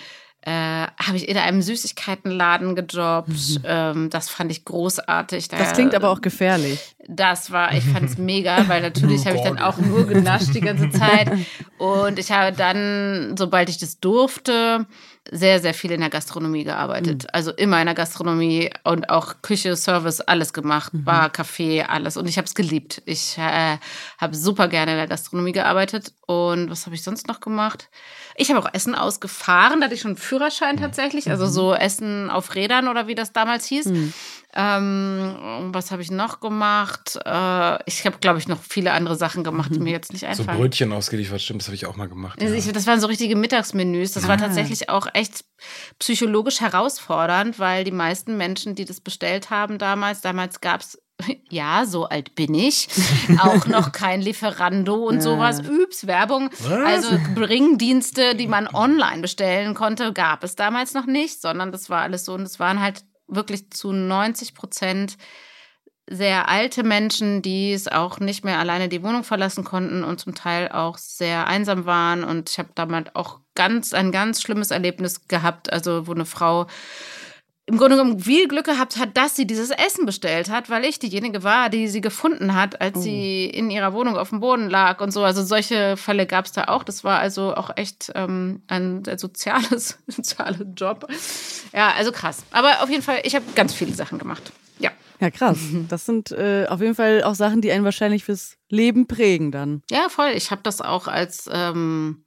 äh, habe ich in einem Süßigkeitenladen gejobbt. Mhm. Ähm, das fand ich großartig. Da, das klingt aber auch gefährlich. Das war, ich fand es mega, weil natürlich habe ich dann auch nur genascht die ganze Zeit. Und ich habe dann, sobald ich das durfte, sehr, sehr viel in der Gastronomie gearbeitet. Mhm. Also immer in der Gastronomie und auch Küche, Service, alles gemacht. Mhm. Bar, Café, alles. Und ich habe es geliebt. Ich äh, habe super gerne in der Gastronomie gearbeitet. Und was habe ich sonst noch gemacht? Ich habe auch Essen ausgefahren. Da hatte ich schon einen Führerschein mhm. tatsächlich. Also mhm. so Essen auf Rädern oder wie das damals hieß. Mhm. Ähm, was habe ich noch gemacht? Äh, ich habe, glaube ich, noch viele andere Sachen gemacht, die mir jetzt nicht einfallen. So Brötchen ausgeliefert, stimmt, das habe ich auch mal gemacht. Also ich, das waren so richtige Mittagsmenüs. Das ah. war tatsächlich auch echt psychologisch herausfordernd, weil die meisten Menschen, die das bestellt haben damals, damals gab es ja, so alt bin ich. Auch noch kein Lieferando und sowas. Übs, Werbung. Also Bringdienste, die man online bestellen konnte, gab es damals noch nicht, sondern das war alles so. Und es waren halt wirklich zu 90 Prozent sehr alte Menschen, die es auch nicht mehr alleine die Wohnung verlassen konnten und zum Teil auch sehr einsam waren. Und ich habe damals auch ganz ein ganz schlimmes Erlebnis gehabt, also wo eine Frau im Grunde genommen viel Glück gehabt hat, dass sie dieses Essen bestellt hat, weil ich diejenige war, die sie gefunden hat, als oh. sie in ihrer Wohnung auf dem Boden lag und so. Also solche Fälle gab es da auch. Das war also auch echt ähm, ein soziales, sozialer Job. Ja, also krass. Aber auf jeden Fall, ich habe ganz viele Sachen gemacht. Ja. Ja, krass. Das sind äh, auf jeden Fall auch Sachen, die einen wahrscheinlich fürs Leben prägen dann. Ja, voll. Ich habe das auch als ähm,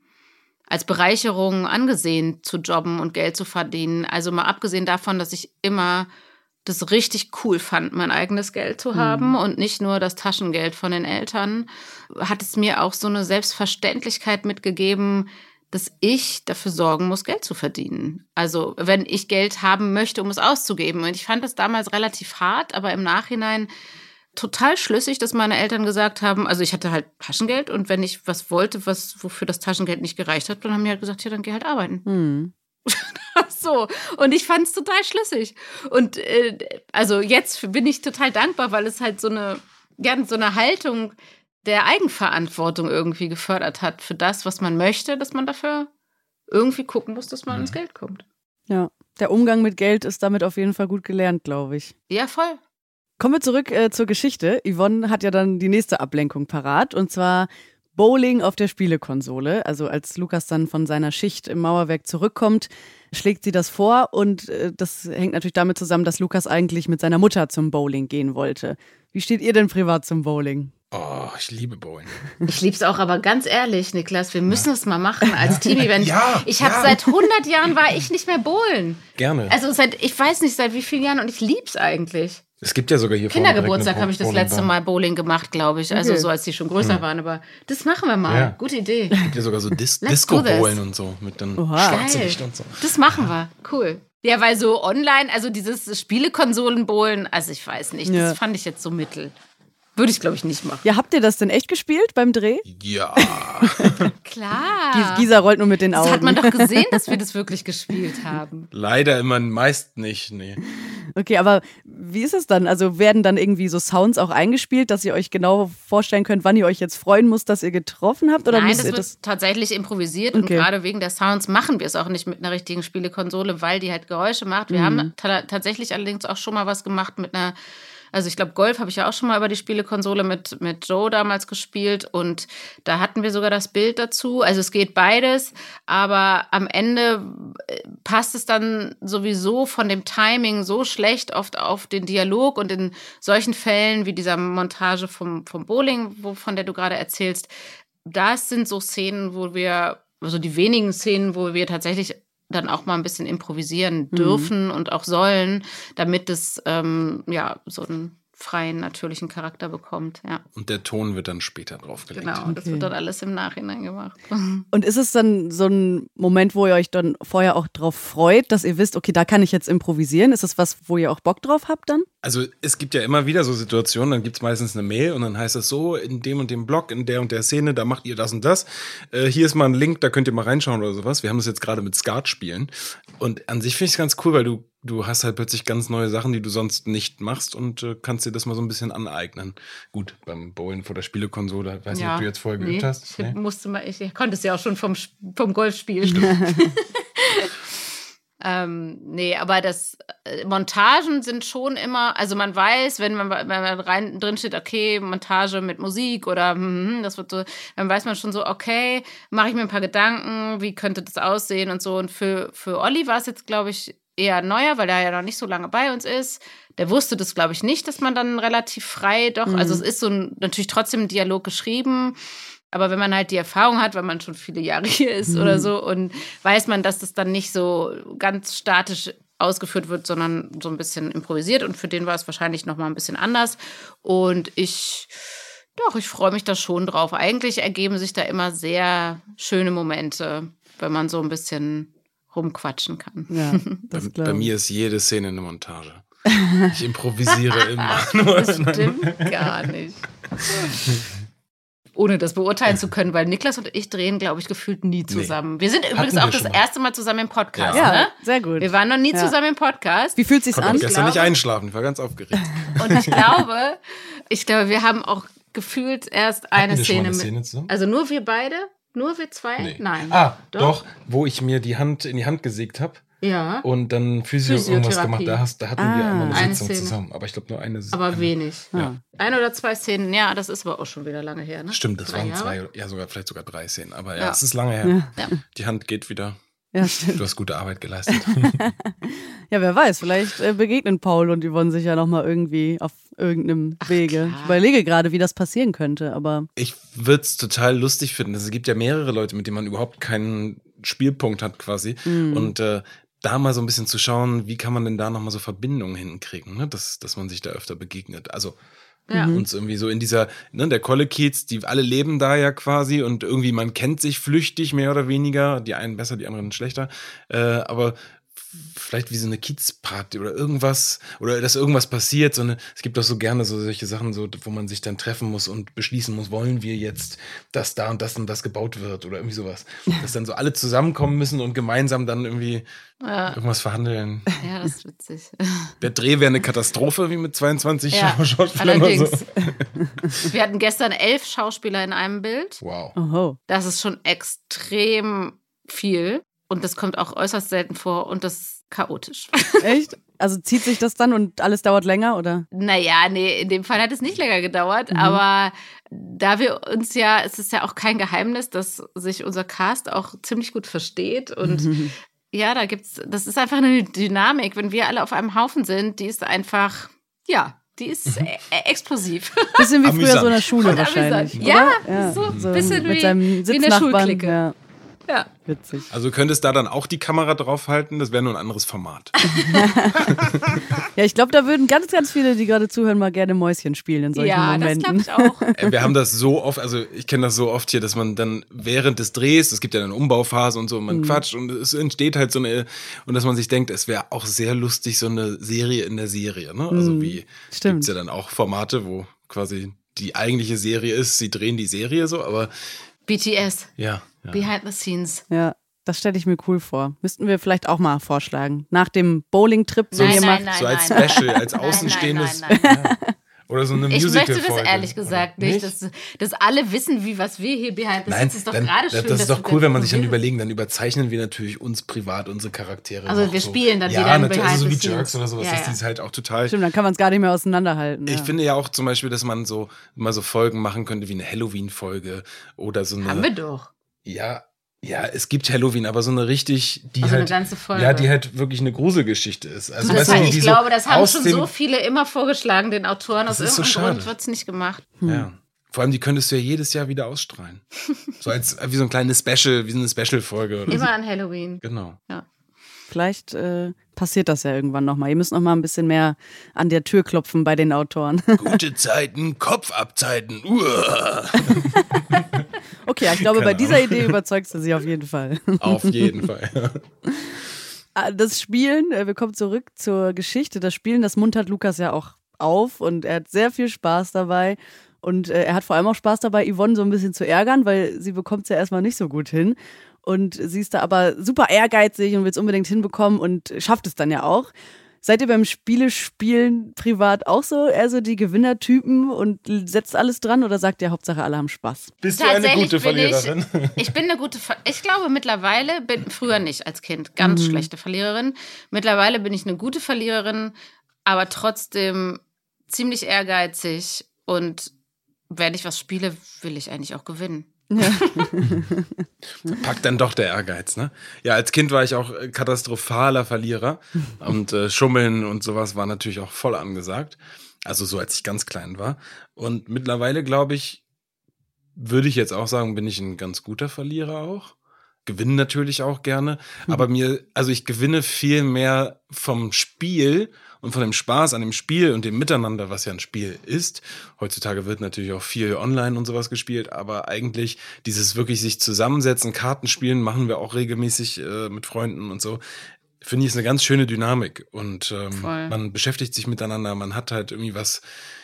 als Bereicherung angesehen, zu jobben und Geld zu verdienen. Also mal abgesehen davon, dass ich immer das richtig cool fand, mein eigenes Geld zu haben mhm. und nicht nur das Taschengeld von den Eltern, hat es mir auch so eine Selbstverständlichkeit mitgegeben, dass ich dafür sorgen muss, Geld zu verdienen. Also wenn ich Geld haben möchte, um es auszugeben. Und ich fand das damals relativ hart, aber im Nachhinein total schlüssig, dass meine Eltern gesagt haben, also ich hatte halt Taschengeld und wenn ich was wollte, was wofür das Taschengeld nicht gereicht hat, dann haben die halt gesagt, ja, dann geh halt arbeiten. Hm. so. Und ich fand es total schlüssig. Und äh, also jetzt bin ich total dankbar, weil es halt so eine, ja, so eine Haltung der Eigenverantwortung irgendwie gefördert hat für das, was man möchte, dass man dafür irgendwie gucken muss, dass man ins Geld kommt. Ja, der Umgang mit Geld ist damit auf jeden Fall gut gelernt, glaube ich. Ja, voll. Kommen wir zurück äh, zur Geschichte. Yvonne hat ja dann die nächste Ablenkung parat und zwar Bowling auf der Spielekonsole. Also als Lukas dann von seiner Schicht im Mauerwerk zurückkommt, schlägt sie das vor und äh, das hängt natürlich damit zusammen, dass Lukas eigentlich mit seiner Mutter zum Bowling gehen wollte. Wie steht ihr denn privat zum Bowling? Oh, ich liebe Bowling. Ich liebe es auch, aber ganz ehrlich, Niklas, wir müssen es mal machen als Team-Event. ja, ich habe ja. seit 100 Jahren war ich nicht mehr bowlen. Gerne. Also seit, ich weiß nicht seit wie vielen Jahren und ich liebe es eigentlich. Es gibt ja sogar hier Kindergeburtstag habe ich das letzte Mal Bowling gemacht, glaube ich. Also okay. so, als die schon größer mhm. waren. Aber das machen wir mal. Ja. Gute Idee. Es gibt ja sogar so Dis Disco-Bowlen und so mit dann schwarzen Licht und so. Das machen wir. Cool. Ja, weil so online, also dieses Spielekonsolen-Bowlen, also ich weiß nicht, das fand ich jetzt so mittel. Würde ich, glaube ich, nicht machen. Ja, habt ihr das denn echt gespielt beim Dreh? Ja. Klar. Gisa rollt nur mit den Augen. Das hat man doch gesehen, dass wir das wirklich gespielt haben. Leider immer meist nicht, nee. Okay, aber wie ist es dann? Also werden dann irgendwie so Sounds auch eingespielt, dass ihr euch genau vorstellen könnt, wann ihr euch jetzt freuen müsst, dass ihr getroffen habt? Oder Nein, das wird das tatsächlich improvisiert okay. und gerade wegen der Sounds machen wir es auch nicht mit einer richtigen Spielekonsole, weil die halt Geräusche macht. Wir mhm. haben tatsächlich allerdings auch schon mal was gemacht mit einer also ich glaube, Golf habe ich ja auch schon mal über die Spielekonsole mit, mit Joe damals gespielt und da hatten wir sogar das Bild dazu. Also es geht beides, aber am Ende äh, passt es dann sowieso von dem Timing so schlecht oft auf den Dialog und in solchen Fällen wie dieser Montage vom, vom Bowling, von der du gerade erzählst, das sind so Szenen, wo wir, also die wenigen Szenen, wo wir tatsächlich dann auch mal ein bisschen improvisieren mhm. dürfen mhm. und auch sollen, damit es ähm, ja so ein freien, natürlichen Charakter bekommt. Ja. Und der Ton wird dann später draufgelegt. Genau, und das Okay. wird dann alles im Nachhinein gemacht. Und ist es dann so ein Moment, wo ihr euch dann vorher auch drauf freut, dass ihr wisst, okay, da kann ich jetzt improvisieren? Ist das was, wo ihr auch Bock drauf habt dann? Also es gibt ja immer wieder so Situationen, dann gibt es meistens eine Mail und dann heißt es so, in dem und dem Blog, in der und der Szene, da macht ihr das und das. Äh, hier ist mal ein Link, da könnt ihr mal reinschauen oder sowas. Wir haben das jetzt gerade mit Skat spielen. Und an sich finde ich es ganz cool, weil du, du hast halt plötzlich ganz neue Sachen, die du sonst nicht machst und äh, kannst dir das mal so ein bisschen aneignen. Gut, beim Bowlen vor der Spielekonsole, weiß nicht, ob du jetzt vorher geübt nee, hast. Ich, musste mal, ich, ich konnte es ja auch schon vom, vom Golfspiel. ähm, nee, aber das äh, Montagen sind schon immer, also man weiß, wenn man, wenn man rein drin steht, okay, Montage mit Musik oder hm, das wird so, dann weiß man schon so, okay, mache ich mir ein paar Gedanken, wie könnte das aussehen und so. Und für, für Olli war es jetzt, glaube ich, eher neuer, weil er ja noch nicht so lange bei uns ist. Der wusste das, glaube ich, nicht, dass man dann relativ frei doch, also es ist so ein, natürlich trotzdem ein Dialog geschrieben, aber wenn man halt die Erfahrung hat, weil man schon viele Jahre hier ist oder so, und weiß man, dass das dann nicht so ganz statisch ausgeführt wird, sondern so ein bisschen improvisiert. Und für den war es wahrscheinlich noch mal ein bisschen anders. Und ich, doch, ich freue mich da schon drauf. Eigentlich ergeben sich da immer sehr schöne Momente, wenn man so ein bisschen rumquatschen kann. Ja, Bei, das bei mir ist jede Szene eine Montage. Ich improvisiere immer. Das stimmt gar nicht. Ohne das beurteilen zu können, weil Niklas und ich drehen, glaube ich, gefühlt nie zusammen. Wir sind übrigens wir auch das mal. erste Mal zusammen im Podcast. Ja, Ne? sehr gut. Wir waren noch nie Ja. zusammen im Podcast. Wie fühlt sich's Konnte an? auch gestern nicht einschlafen, ich war ganz aufgeregt. Und ich glaube, ich glaube, wir haben auch gefühlt erst eine wir schon mal Szene eine mit. Szene zusammen? Also nur wir beide? Nur wir zwei? Nee. Nein. Ah, doch. wo ich mir die Hand in die Hand gesägt habe Ja. und dann Physio irgendwas Physiotherapie. gemacht. Da, hast, da hatten wir Ah. einmal eine, Eine Sitzung Szene. zusammen. Aber ich glaube nur eine Aber eine- wenig. Ja. Ein oder zwei Szenen, ja, das ist aber auch schon wieder lange her, ne? Stimmt, das Drei waren Jahre? zwei, ja sogar vielleicht sogar drei Szenen. Aber ja, Ja. es ist lange her. Ja. Die Hand geht wieder. Ja, stimmt. Du hast gute Arbeit geleistet. Ja, wer weiß, vielleicht äh, begegnen Paul und Yvonne sich ja nochmal irgendwie auf irgendeinem Wege. klar. Ich überlege gerade, wie das passieren könnte, aber ich würde es total lustig finden. Es gibt ja mehrere Leute, mit denen man überhaupt keinen Spielpunkt hat quasi. Mhm. Und äh, da mal so ein bisschen zu schauen, wie kann man denn da nochmal so Verbindungen hinkriegen, ne? dass, dass man sich da öfter begegnet. Also Ja. uns irgendwie so in dieser, ne, der Kolle-Kiez, die alle leben da ja quasi und irgendwie man kennt sich flüchtig mehr oder weniger, die einen besser, die anderen schlechter, äh, aber vielleicht wie so eine Kiezparty oder irgendwas oder dass irgendwas passiert, so eine, es gibt doch so gerne so solche Sachen, so, wo man sich dann treffen muss und beschließen muss, wollen wir jetzt, dass da und das und das gebaut wird oder irgendwie sowas. Dass dann so alle zusammenkommen müssen und gemeinsam dann irgendwie Ja. irgendwas verhandeln. ja, das ist witzig. Der Dreh wäre eine Katastrophe, wie mit 22 Ja, Schauspielern oder so. allerdings. Wir hatten gestern elf Schauspieler in einem Bild. Wow. oho. Das ist schon extrem viel. Und das kommt auch äußerst selten vor und das ist chaotisch. Echt? Also zieht sich das dann und alles dauert länger oder? Naja, nee, in dem Fall hat es nicht länger gedauert, Mhm. aber da wir uns ja, es ist ja auch kein Geheimnis, dass sich unser Cast auch ziemlich gut versteht und ja, da gibt's, das ist einfach eine Dynamik, wenn wir alle auf einem Haufen sind, die ist einfach, ja, die ist e e explosiv. Bisschen wie früher Amüsant. so in der Schule Und wahrscheinlich. oder? Ja, so ein bisschen mit wie- seinem wie in der. Schulklicke. Ja, ja. witzig. Also du könntest da dann auch die Kamera draufhalten, das wäre nur ein anderes Format. Ja, ich glaube, da würden ganz, ganz viele, die gerade zuhören, mal gerne Mäuschen spielen in solchen Ja, das glaube Momenten. ich auch. Äh, Wir haben das so oft, also ich kenne das so oft hier, dass man dann während des Drehs, es gibt ja dann Umbauphase und so, und man Mhm. quatscht und es entsteht halt so eine, und dass man sich denkt, es wäre auch sehr lustig, so eine Serie in der Serie. Ne? Also Mhm. wie Stimmt. gibt's ja dann auch Formate, wo quasi die eigentliche Serie ist, sie drehen die Serie so, aber BTS, ja. Ja. Behind the Scenes. Ja, das stelle ich mir cool vor. Müssten wir vielleicht auch mal vorschlagen. Nach dem Bowling-Trip, den Nein, nein, macht. so als nein. Special, als Nein, Außenstehendes. nein, nein, Ja. Oder so eine Ich Musical-Folge. möchte das ehrlich gesagt Oder nicht, dass, dass alle wissen, wie was wir hier behind the Nein, scenes ist doch dann, gerade das, schön. das ist doch cool, wenn man sich dann überlegen, dann überzeichnen wir natürlich uns privat unsere Charaktere. Also wir so. spielen dann ja, wieder ein natürlich, also so wie Behind the Jerks oder sowas, Ja, ja. die es halt auch total. Stimmt, dann kann man es gar nicht mehr auseinanderhalten. Ich ja. finde ja auch zum Beispiel, dass man so mal so Folgen machen könnte wie eine Halloween-Folge oder so eine. Haben wir doch. Ja, ja, es gibt Halloween, aber so eine richtig, die Also eine halt. ganze Folge. Ja, die halt wirklich eine Gruselgeschichte ist. Also, Du, das heißt, ich so glaube, das haben schon dem- so viele immer vorgeschlagen, den Autoren. Aus Das ist so irgendeinem Grund wird es nicht gemacht. Ja. Vor allem, die könntest du ja jedes Jahr wieder ausstrahlen. so als wie so ein kleines Special, wie so eine Special-Folge oder so. Immer an Halloween. Genau. Vielleicht äh, passiert das ja irgendwann nochmal. Ihr müsst nochmal ein bisschen mehr an der Tür klopfen bei den Autoren. Gute Zeiten, Kopfabzeiten. okay, ich glaube, Keine bei dieser Idee überzeugst du sie auf jeden Fall. Auf jeden Fall. Ah, das Spielen, äh, wir kommen zurück zur Geschichte. Das Spielen, das muntert Lukas ja auch auf und er hat sehr viel Spaß dabei. Und äh, er hat vor allem auch Spaß dabei, Yvonne so ein bisschen zu ärgern, weil sie bekommt es ja erstmal nicht so gut hin. Und sie ist da aber super ehrgeizig und will es unbedingt hinbekommen und schafft es dann ja auch. Seid ihr beim Spielespielen privat auch so eher so die Gewinnertypen und setzt alles dran oder sagt ihr Hauptsache alle haben Spaß? Bist du eine gute Verliererin? Ich, ich, bin eine gute Ver Ich glaube mittlerweile bin früher nicht als Kind ganz mhm. schlechte Verliererin. Mittlerweile bin ich eine gute Verliererin, aber trotzdem ziemlich ehrgeizig und wenn ich was spiele, will ich eigentlich auch gewinnen. Ja. Packt dann doch der Ehrgeiz, ne? Ja, als Kind war ich auch katastrophaler Verlierer und äh, Schummeln und sowas war natürlich auch voll angesagt. Also so, als ich ganz klein war. Und mittlerweile, glaube ich, würde ich jetzt auch sagen, bin ich ein ganz guter Verlierer auch. Gewinne natürlich auch gerne. Aber mir, also ich gewinne viel mehr vom Spiel und von dem Spaß an dem Spiel und dem Miteinander, was ja ein Spiel ist. Heutzutage wird natürlich auch viel online und sowas gespielt, aber eigentlich dieses wirklich sich zusammensetzen, Karten spielen, machen wir auch regelmäßig äh, mit Freunden und so. Finde ich ist eine ganz schöne Dynamik und ähm, man beschäftigt sich miteinander, man hat halt irgendwie was,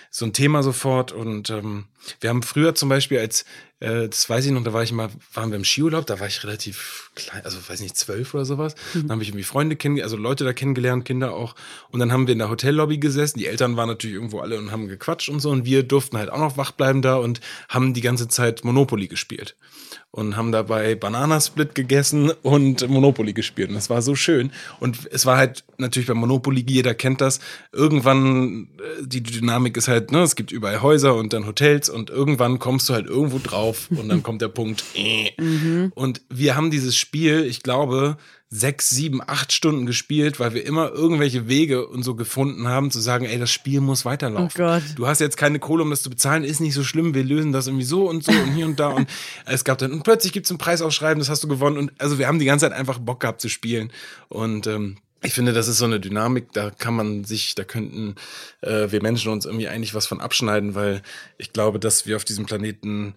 so ein Thema sofort und ähm, wir haben früher zum Beispiel als äh, das weiß ich noch, da war ich mal, waren wir im Skiurlaub, da war ich relativ klein, also weiß nicht, zwölf oder sowas. Mhm. Dann habe ich irgendwie Freunde kennengelernt, also Leute da kennengelernt, Kinder auch. Und dann haben wir in der Hotellobby gesessen. Die Eltern waren natürlich irgendwo alle und haben gequatscht und so. Und wir durften halt auch noch wach bleiben da und haben die ganze Zeit Monopoly gespielt und haben dabei Bananasplit gegessen und Monopoly gespielt. Und das war so schön. Und es war halt natürlich bei Monopoly, jeder kennt das. Irgendwann, äh, die Dynamik ist halt, ne, es gibt überall Häuser und dann Hotels und irgendwann kommst du halt irgendwo drauf und dann kommt der Punkt. Äh. Mhm. Und wir haben dieses Spiel, ich glaube, sechs, sieben, acht Stunden gespielt, weil wir immer irgendwelche Wege und so gefunden haben, zu sagen, ey, das Spiel muss weiterlaufen. Oh. Du hast jetzt keine Kohle, um das zu bezahlen, ist nicht so schlimm, wir lösen das irgendwie so und so und hier und da. Und es gab dann, und plötzlich gibt es ein Preisausschreiben, das hast du gewonnen. Und also wir haben die ganze Zeit einfach Bock gehabt zu spielen. Und ähm, ich finde, das ist so eine Dynamik, da kann man sich, da könnten äh, wir Menschen uns irgendwie eigentlich was von abschneiden, weil ich glaube, dass wir auf diesem Planeten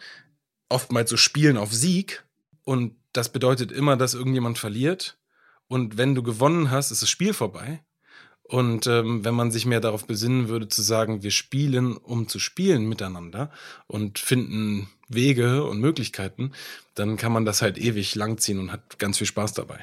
oftmals so spielen auf Sieg und das bedeutet immer, dass irgendjemand verliert und wenn du gewonnen hast, ist das Spiel vorbei. Und ähm, wenn man sich mehr darauf besinnen würde, zu sagen, wir spielen, um zu spielen miteinander und finden Wege und Möglichkeiten, dann kann man das halt ewig langziehen und hat ganz viel Spaß dabei.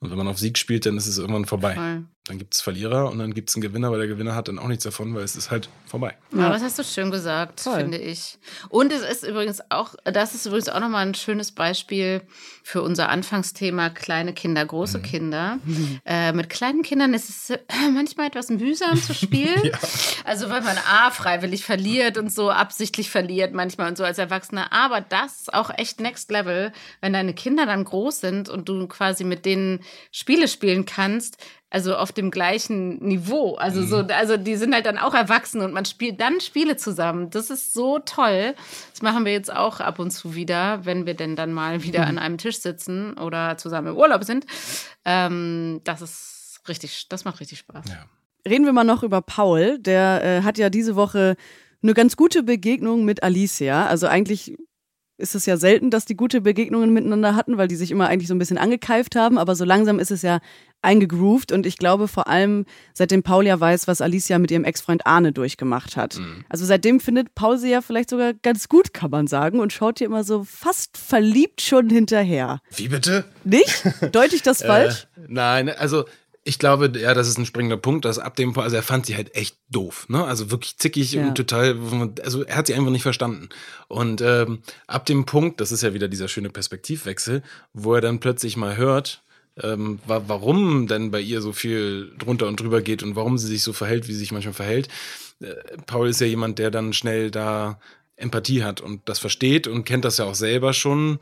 Und wenn man auf Sieg spielt, dann ist es irgendwann vorbei. Voll. Dann gibt es Verlierer und dann gibt es einen Gewinner, aber der Gewinner hat dann auch nichts davon, weil es ist halt vorbei. Ja, das hast du schön gesagt, Voll. finde ich. Und es ist übrigens auch, das ist übrigens auch nochmal ein schönes Beispiel für unser Anfangsthema kleine Kinder, große mhm. Kinder. Mhm. Äh, mit kleinen Kindern ist es äh, manchmal etwas mühsam zu spielen. ja. Also weil man A, freiwillig verliert und so absichtlich verliert manchmal und so als Erwachsener. Aber das ist auch echt Next Level, wenn deine Kinder dann groß sind und du quasi mit denen Spiele spielen kannst, also auf dem gleichen Niveau. Also so, mhm. also die sind halt dann auch erwachsen und man spielt dann Spiele zusammen. Das ist so toll. Das machen wir jetzt auch ab und zu wieder, wenn wir denn dann mal wieder an einem Tisch sitzen oder zusammen im Urlaub sind. Ähm, das ist richtig, das macht richtig Spaß. Ja. Reden wir mal noch über Paul. Der äh, hat ja diese Woche eine ganz gute Begegnung mit Alicia. Also eigentlich ist es ja selten, dass die gute Begegnungen miteinander hatten, weil die sich immer eigentlich so ein bisschen angekeift haben. Aber so langsam ist es ja eingegroovt und ich glaube vor allem, seitdem Paul ja weiß, was Alicia mit ihrem Ex-Freund Arne durchgemacht hat. Mhm. Also seitdem findet Paul sie ja vielleicht sogar ganz gut, kann man sagen, und schaut ihr immer so fast verliebt schon hinterher. Wie bitte? Nicht? Deute ich das falsch? Äh, nein, also ich glaube, ja, das ist ein springender Punkt, dass ab dem Punkt, also er fand sie halt echt doof, ne? Also wirklich zickig ja. und total, also er hat sie einfach nicht verstanden. Und ähm, ab dem Punkt, das ist ja wieder dieser schöne Perspektivwechsel, wo er dann plötzlich mal hört, ähm, wa warum denn bei ihr so viel drunter und drüber geht und warum sie sich so verhält, wie sie sich manchmal verhält. Äh, Paul ist ja jemand, der dann schnell da Empathie hat und das versteht und kennt das ja auch selber schon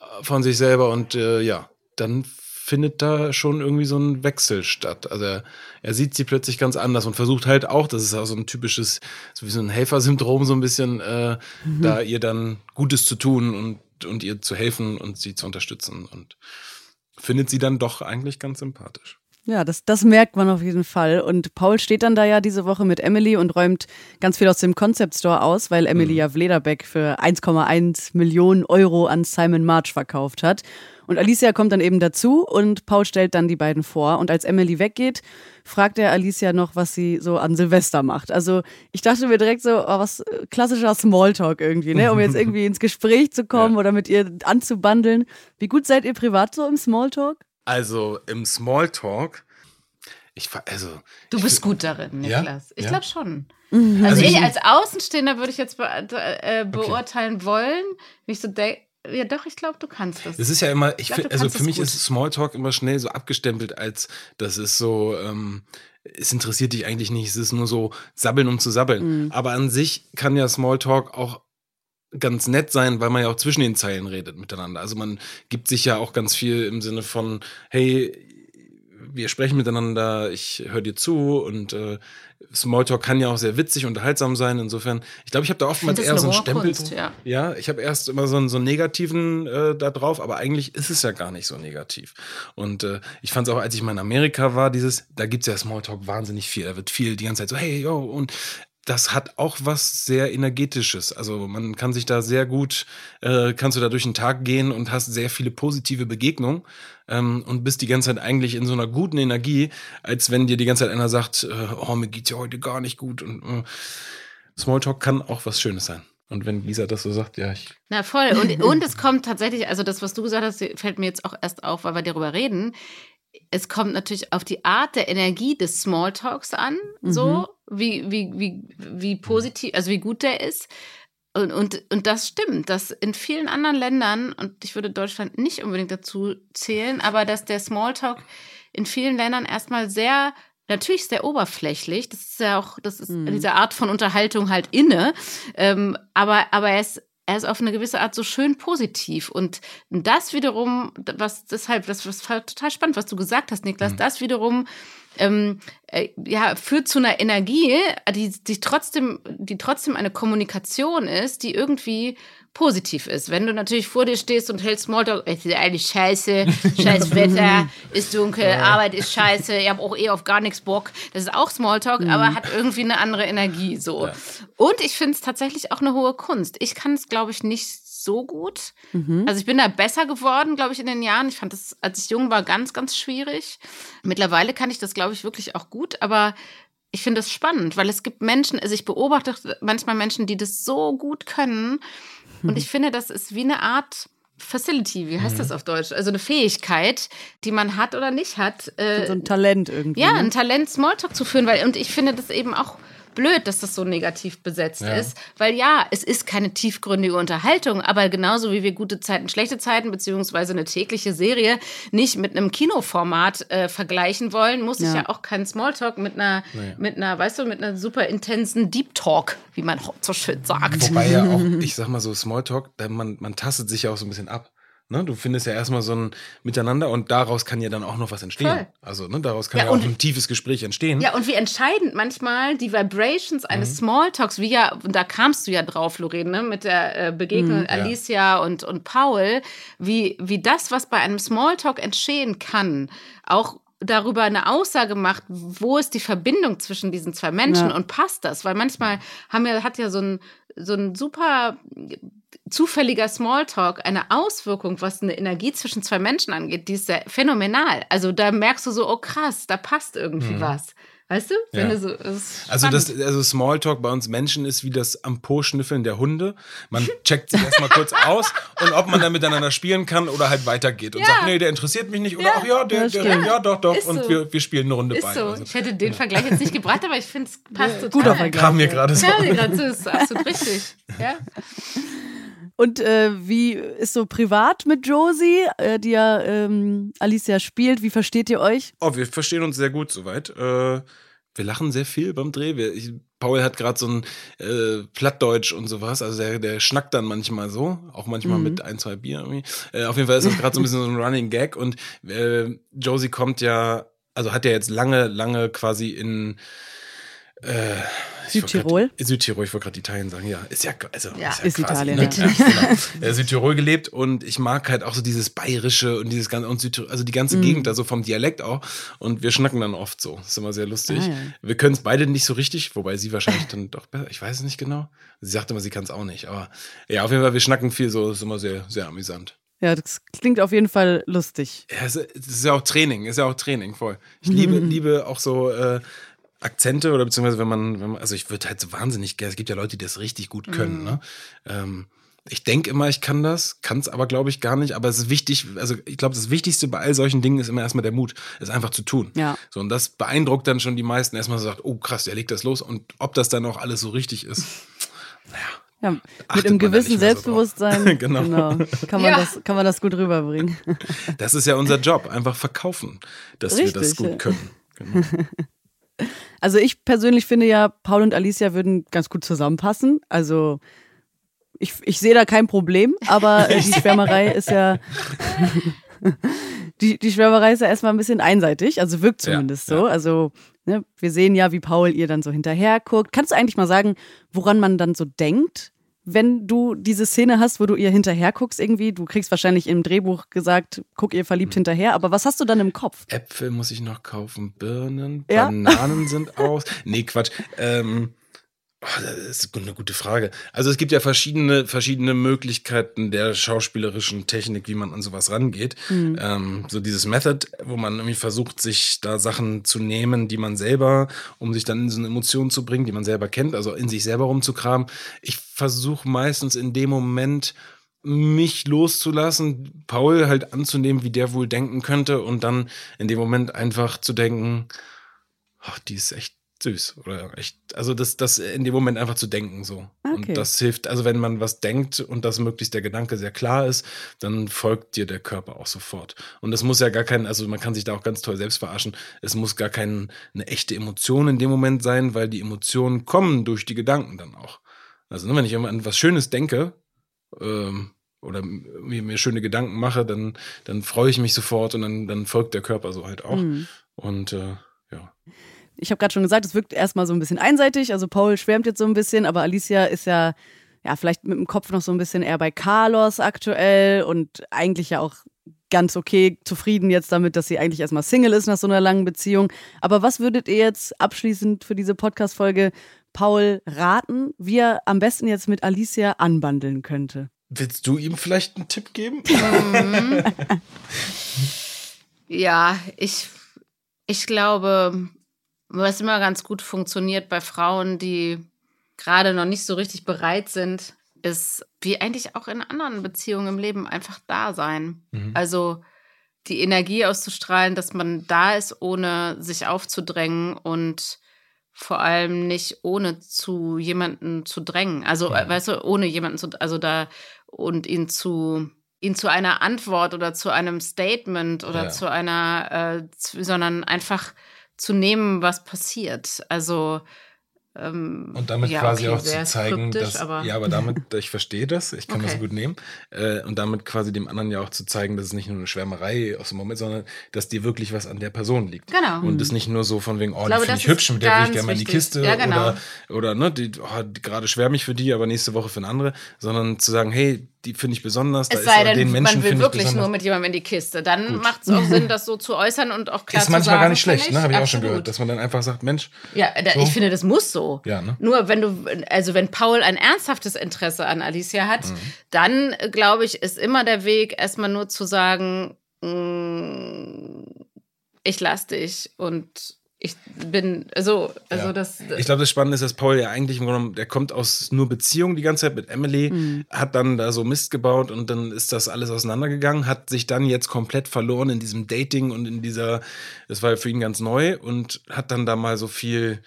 äh, von sich selber und äh, ja, dann findet da schon irgendwie so ein Wechsel statt. Also er, er, sieht sie plötzlich ganz anders und versucht halt auch, das ist auch so ein typisches, so wie so ein Helfersyndrom, so ein bisschen, äh, mhm. da ihr dann Gutes zu tun und, und ihr zu helfen und sie zu unterstützen und findet sie dann doch eigentlich ganz sympathisch. Ja, das, das merkt man auf jeden Fall. Und Paul steht dann da ja diese Woche mit Emily und räumt ganz viel aus dem Concept Store aus, weil Emily mhm. ja Vlederbeck für 1,1 Millionen Euro an Simon March verkauft hat. Und Alicia kommt dann eben dazu und Paul stellt dann die beiden vor. Und als Emily weggeht, fragt er Alicia noch, was sie so an Silvester macht. Also ich dachte mir direkt so, oh, was klassischer Smalltalk irgendwie, ne? um jetzt irgendwie ins Gespräch zu kommen ja. oder mit ihr anzubandeln. Wie gut seid ihr privat so im Smalltalk? Also im Smalltalk, ich also. Du bist gut darin, Niklas. Ja? Ich ja? glaube schon. Mhm. Also, also ich als Außenstehender würde ich jetzt be äh, beurteilen okay. wollen, wie ich so denke. Ja, doch, ich glaube, du kannst das. Es ist ja immer, ich, ich glaub, also für mich gut. ist Smalltalk immer schnell so abgestempelt, als das ist so, ähm, es interessiert dich eigentlich nicht, es ist nur so sabbeln, um zu sabbeln. Mhm. Aber an sich kann ja Smalltalk auch ganz nett sein, weil man ja auch zwischen den Zeilen redet miteinander. Also man gibt sich ja auch ganz viel im Sinne von, hey, wir sprechen miteinander, ich höre dir zu und äh, Smalltalk kann ja auch sehr witzig, unterhaltsam sein. Insofern, ich glaube, ich habe da oftmals eher so einen Stempel. Ja. ja, ich habe erst immer so einen, so einen negativen äh, da drauf, aber eigentlich ist es ja gar nicht so negativ. Und äh, ich fand es auch, als ich mal in Amerika war, dieses, da gibt es ja Smalltalk wahnsinnig viel. Da wird viel die ganze Zeit so, hey, yo, und das hat auch was sehr energetisches. Also man kann sich da sehr gut, äh, kannst du da durch den Tag gehen und hast sehr viele positive Begegnungen ähm, und bist die ganze Zeit eigentlich in so einer guten Energie, als wenn dir die ganze Zeit einer sagt, äh, oh, mir geht's ja heute gar nicht gut. Und äh, Smalltalk kann auch was Schönes sein. Und wenn Lisa das so sagt, ja, ich. Na voll. Und, und es kommt tatsächlich, also das, was du gesagt hast, fällt mir jetzt auch erst auf, weil wir darüber reden es kommt natürlich auf die Art der Energie des Smalltalks an, mhm. so wie, wie, wie, wie positiv, also wie gut der ist. Und, und, und das stimmt, dass in vielen anderen Ländern, und ich würde Deutschland nicht unbedingt dazu zählen, aber dass der Smalltalk in vielen Ländern erstmal sehr Natürlich sehr oberflächlich, das ist ja auch, das ist mhm. diese Art von Unterhaltung halt inne, ähm, aber, aber er ist er ist auf eine gewisse Art so schön positiv. Und das wiederum, was deshalb, das was total spannend, was du gesagt hast, Niklas, mhm. das wiederum ähm, äh, ja, führt zu einer Energie, die, die trotzdem, die trotzdem eine Kommunikation ist, die irgendwie positiv ist. Wenn du natürlich vor dir stehst und hältst Smalltalk, es ist eigentlich scheiße, scheiß Wetter, ist dunkel, ja. Arbeit ist scheiße, ich habe auch eh auf gar nichts Bock. Das ist auch Smalltalk, mhm. aber hat irgendwie eine andere Energie. So. Ja. Und ich finde es tatsächlich auch eine hohe Kunst. Ich kann es, glaube ich, nicht so gut. Mhm. Also ich bin da besser geworden, glaube ich, in den Jahren. Ich fand das, als ich jung war, ganz, ganz schwierig. Mittlerweile kann ich das, glaube ich, wirklich auch gut, aber ich finde es spannend, weil es gibt Menschen, also ich beobachte manchmal Menschen, die das so gut können und ich finde, das ist wie eine Art Facility, wie heißt mhm. das auf Deutsch? Also eine Fähigkeit, die man hat oder nicht hat. Äh, so ein Talent irgendwie. Ja, ne? ein Talent, Smalltalk zu führen, weil und ich finde das eben auch blöd, dass das so negativ besetzt ja. ist. Weil ja, es ist keine tiefgründige Unterhaltung, aber genauso wie wir gute Zeiten, schlechte Zeiten, beziehungsweise eine tägliche Serie nicht mit einem Kinoformat äh, vergleichen wollen, muss ja. ich ja auch keinen Smalltalk mit einer, nee. mit einer, weißt du, mit einer super intensen Deep Talk, wie man so schön sagt. Wobei ja auch, ich sag mal so, Smalltalk, man, man tastet sich ja auch so ein bisschen ab. Ne, du findest ja erstmal so ein Miteinander und daraus kann ja dann auch noch was entstehen. Voll. Also ne, daraus kann ja, ja auch ein tiefes Gespräch entstehen. Ja, und wie entscheidend manchmal die Vibrations eines mhm. Smalltalks, wie ja, und da kamst du ja drauf, Lorraine, ne, mit der äh, Begegnung mhm, Alicia ja. und, und Paul, wie, wie das, was bei einem Smalltalk entstehen kann, auch darüber eine Aussage macht, wo ist die Verbindung zwischen diesen zwei Menschen ja. und passt das? Weil manchmal haben wir, hat ja so ein, so ein super zufälliger Smalltalk eine Auswirkung, was eine Energie zwischen zwei Menschen angeht, die ist sehr phänomenal. Also da merkst du so, oh krass, da passt irgendwie mhm. was. Weißt du? Ja. du so, das also, das, also Smalltalk bei uns Menschen ist wie das am Po-Schnüffeln der Hunde. Man checkt sich erstmal kurz aus und ob man dann miteinander spielen kann oder halt weitergeht und ja. sagt, nee, der interessiert mich nicht oder ja. ach ja, der, der, ja, doch, doch. Ist und so. wir, wir spielen eine Runde ist bei. So. Also, ich hätte den Vergleich jetzt nicht gebracht, aber ich finde es passt total. Guter Vergleich. Kam mir gerade so. Ja, so ist absolut richtig. Ja. Und äh, wie ist so privat mit Josie, äh, die ja ähm, Alicia spielt? Wie versteht ihr euch? Oh, wir verstehen uns sehr gut soweit. Äh, wir lachen sehr viel beim Dreh. Wir, ich, Paul hat gerade so ein äh, Plattdeutsch und sowas. Also der, der schnackt dann manchmal so, auch manchmal mhm. mit ein, zwei Bier irgendwie. Äh, auf jeden Fall ist das gerade so ein bisschen so ein Running Gag. Und äh, Josie kommt ja, also hat ja jetzt lange, lange quasi in äh, Südtirol? Grad, Südtirol, ich wollte gerade Italien sagen, ja. Ist ja, also, Ja. ist, ja Ist quasi, Italien, Ne? ja. Genau. Südtirol gelebt und ich mag halt auch so dieses Bayerische und dieses ganze, und Südtirol, also die ganze Mhm. Gegend, also vom Dialekt auch. Und wir schnacken dann oft so. Das ist immer sehr lustig. Ah, ja. Wir können es beide nicht so richtig, wobei sie wahrscheinlich dann doch besser, ich weiß es nicht genau. Sie sagt immer, sie kann es auch nicht. Aber ja, auf jeden Fall, wir schnacken viel so, ist immer sehr, sehr amüsant. Ja, das klingt auf jeden Fall lustig. Ja, es es ist ja auch Training, ist ja auch Training voll. Ich liebe, liebe auch so äh, Akzente oder beziehungsweise wenn man, wenn man also ich würde halt so wahnsinnig gerne, es gibt ja Leute, die das richtig gut können, ne? Ähm, ich denke immer, ich kann das, kann es aber, glaube ich, gar nicht. Aber es ist wichtig, also ich glaube, das Wichtigste bei all solchen Dingen ist immer erstmal der Mut, es einfach zu tun. Ja. So, und das beeindruckt dann schon die meisten erstmal so sagt, oh krass, der legt das los. Und ob das dann auch alles so richtig ist, Ja, mit einem gewissen mehr so. Selbstbewusstsein Genau. kann, man Ja. das, kann man das gut rüberbringen. das ist ja unser Job, einfach verkaufen, dass wir das Richtig, gut können. Genau. Also ich persönlich finde ja, Paul und Alicia würden ganz gut zusammenpassen. Also ich, ich sehe da kein Problem, aber die Schwärmerei ist ja die, die Schwärmerei ist ja erstmal ein bisschen einseitig, also wirkt Ja, zumindest so. Also ne, wir sehen ja, wie Paul ihr dann so hinterher guckt. Kannst du eigentlich mal sagen, woran man dann so denkt, wenn du diese Szene hast, wo du ihr hinterher guckst irgendwie? Du kriegst wahrscheinlich im Drehbuch gesagt, guck ihr verliebt hinterher, aber was hast du dann im Kopf? Äpfel muss ich noch kaufen, Birnen, Ja. Bananen sind aus. Nee, Quatsch. Ähm, oh, das ist eine gute Frage. Also es gibt ja verschiedene, verschiedene Möglichkeiten der schauspielerischen Technik, wie man an sowas rangeht. Ähm, so dieses Method, wo man irgendwie versucht, sich da Sachen zu nehmen, die man selber, um sich dann in so eine Emotion zu bringen, die man selber kennt, also in sich selber rumzukramen. Ich versuche meistens in dem Moment mich loszulassen, Paul halt anzunehmen, wie der wohl denken könnte und dann in dem Moment einfach zu denken, ach, die ist echt süß oder echt, also das, das in dem Moment einfach zu denken so. Okay. Und das hilft, also wenn man was denkt und das möglichst der Gedanke sehr klar ist, dann folgt dir der Körper auch sofort. Und das muss ja gar kein, also man kann sich da auch ganz toll selbst verarschen, es muss gar keine eine echte Emotion in dem Moment sein, weil die Emotionen kommen durch die Gedanken dann auch. Also ne, wenn ich an was Schönes denke, ähm, oder mir, mir schöne Gedanken mache, dann, dann freue ich mich sofort und dann, dann folgt der Körper so halt auch. Mhm. Und äh, ja. Ich habe gerade schon gesagt, es wirkt erstmal so ein bisschen einseitig. Also Paul schwärmt jetzt so ein bisschen, aber Alicia ist ja, ja, vielleicht mit dem Kopf noch so ein bisschen eher bei Carlos aktuell und eigentlich ja auch ganz okay zufrieden jetzt damit, dass sie eigentlich erstmal Single ist nach so einer langen Beziehung. Aber was würdet ihr jetzt abschließend für diese Podcast-Folge Paul raten, wie er am besten jetzt mit Alicia anbandeln könnte? Willst du ihm vielleicht einen Tipp geben? Ja, ich, ich glaube, was immer ganz gut funktioniert bei Frauen, die gerade noch nicht so richtig bereit sind, ist, wie eigentlich auch in anderen Beziehungen im Leben, einfach da sein. Also die Energie auszustrahlen, dass man da ist, ohne sich aufzudrängen und vor allem nicht ohne zu jemanden zu drängen. Also, Ja. weißt du, ohne jemanden zu, also da und ihn zu ihn zu einer Antwort oder zu einem Statement oder Ja. zu einer, äh, zu, sondern einfach zu nehmen, was passiert. Also ähm, Und damit ja, quasi okay, auch zu zeigen, dass, aber ja, aber damit, ich verstehe das, ich kann das Okay. gut nehmen. Äh, und damit quasi dem anderen ja auch zu zeigen, dass es nicht nur eine Schwärmerei aus dem Moment, sondern dass dir wirklich was an der Person liegt. Genau. Und es nicht nur so von wegen, oh, Ich die finde das ich hübsch, ist mit der will ich gerne mal in die. Kiste. Ja, genau. Oder, oder ne, die, oh, gerade schwärme ich für die, aber nächste Woche für eine andere. Sondern zu sagen, hey, die finde ich besonders. da es ist sei denn, den Menschen man will wirklich nur mit jemandem in die Kiste. Dann macht es auch Sinn, das so zu äußern und auch klar ist zu manchmal sagen. gar nicht schlecht, ne? Habe ich auch schon gehört, dass man dann einfach sagt, Mensch, Ja, da, So. ich finde, das muss so. Ja, ne? Nur wenn du, also wenn Paul ein ernsthaftes Interesse an Alicia hat, Mhm. dann äh, glaube ich, ist immer der Weg, erstmal nur zu sagen, mm, ich lass dich und ich bin so, also Ja. das. Ich glaube, das Spannende ist, dass Paul ja eigentlich im Grunde genommen, der kommt aus nur Beziehung die ganze Zeit mit Emily, Mhm. hat dann da so Mist gebaut und dann ist das alles auseinandergegangen, hat sich dann jetzt komplett verloren in diesem Dating und in dieser, das war für ihn ganz neu und hat dann da mal so viel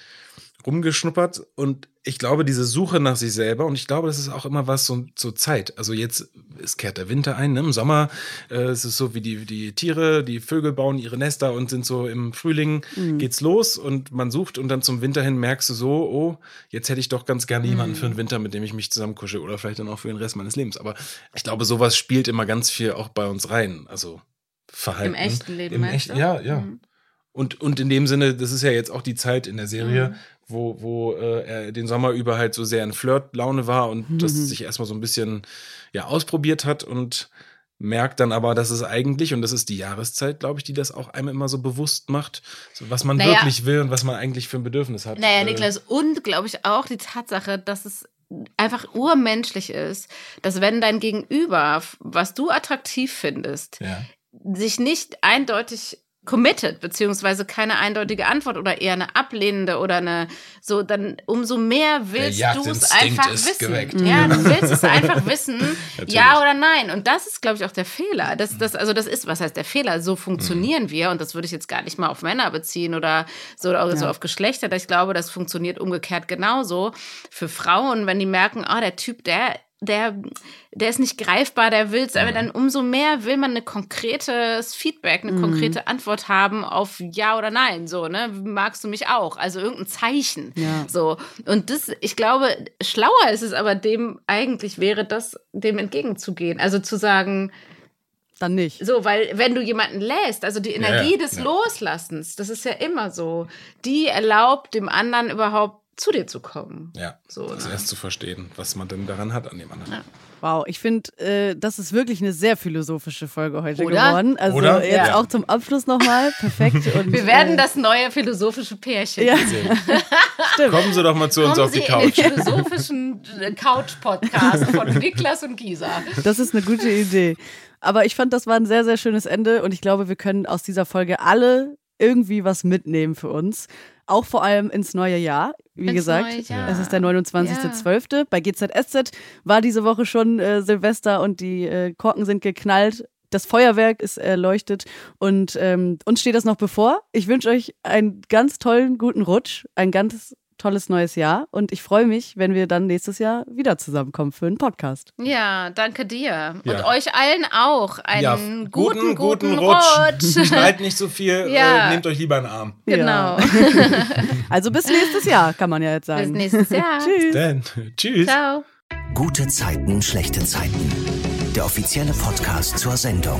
rumgeschnuppert und ich glaube, diese Suche nach sich selber und ich glaube, das ist auch immer was so zur Zeit. Also jetzt, es kehrt der Winter ein, ne? im Sommer äh, es ist so wie die, die Tiere, die Vögel bauen ihre Nester und sind so im Frühling geht's los und man sucht und dann zum Winter hin merkst du so, oh, jetzt hätte ich doch ganz gerne jemanden für den Winter, mit dem ich mich zusammenkusche oder vielleicht dann auch für den Rest meines Lebens. Aber ich glaube, sowas spielt immer ganz viel auch bei uns rein. Also Verhalten. Im echten Leben, Im echt, du? ja, ja. Mhm. Und, und in dem Sinne, das ist ja jetzt auch die Zeit in der Serie, wo, wo äh, er den Sommer über halt so sehr in Flirtlaune war und Mhm. das sich erstmal so ein bisschen ja ausprobiert hat und merkt dann aber, dass es eigentlich, und das ist die Jahreszeit, glaube ich, die das auch einem immer so bewusst macht, so was man Naja. wirklich will und was man eigentlich für ein Bedürfnis hat. Naja, Äh, Niklas, und glaube ich auch die Tatsache, dass es einfach urmenschlich ist, dass wenn dein Gegenüber, was du attraktiv findest, Ja. sich nicht eindeutig committed, beziehungsweise keine eindeutige Antwort oder eher eine ablehnende oder eine so, dann umso mehr willst du es einfach ist wissen. geweckt. Ja, du willst es einfach wissen, ja oder nein. Und das ist, glaube ich, auch der Fehler. Das, das, also das ist, was heißt der Fehler? So funktionieren Mhm. wir und das würde ich jetzt gar nicht mal auf Männer beziehen oder so, oder so Ja. auf Geschlechter. Ich glaube, das funktioniert umgekehrt genauso für Frauen, wenn die merken, ah, der Typ, der der, der ist nicht greifbar, der will es, aber dann umso mehr will man ein konkretes Feedback, eine konkrete Antwort haben auf Ja oder Nein. So, ne? Magst du mich auch? Also irgendein Zeichen. Ja. So. Und das, ich glaube, schlauer ist es aber dem eigentlich wäre, das dem entgegenzugehen. Also zu sagen, Dann nicht. so, weil wenn du jemanden lässt, also die Energie ja, des ja. Loslassens, das ist ja immer so, die erlaubt dem anderen überhaupt zu dir zu kommen. Ja, So, das ne? erst zu verstehen, was man denn daran hat an dem anderen. Ja. Wow, ich finde, äh, das ist wirklich eine sehr philosophische Folge heute Oder? geworden. Also Oder? jetzt Ja. auch zum Abschluss nochmal. Perfekt. Und, Wir werden äh, das neue philosophische Pärchen. Ja, Stimmt. Kommen Sie doch mal zu uns Kommen auf die Sie Couch. in den philosophischen äh, Couch-Podcast von Niklas und Gisa. das ist eine gute Idee. Aber ich fand, das war ein sehr, sehr schönes Ende und ich glaube, wir können aus dieser Folge alle irgendwie was mitnehmen für uns. Auch vor allem ins neue Jahr. Wie Ins gesagt, Jahr. es ist der 29.12. Bei GZSZ war diese Woche schon äh, Silvester und die äh, Korken sind geknallt. Das Feuerwerk ist erleuchtet und ähm, uns steht das noch bevor. Ich wünsche euch einen ganz tollen, guten Rutsch, ein ganz tolles neues Jahr und ich freue mich, wenn wir dann nächstes Jahr wieder zusammenkommen für einen Podcast. Ja, danke dir. Und Ja. euch allen auch einen Ja, guten, guten, Rutsch. Rutsch. Schreit nicht so viel, Ja. äh, nehmt euch lieber einen Arm. genau. Also bis nächstes Jahr, kann man ja jetzt Bis sagen. nächstes Jahr. Tschüss. Dann, tschüss. Ciao. Gute Zeiten, schlechte Zeiten. Der offizielle Podcast zur Sendung.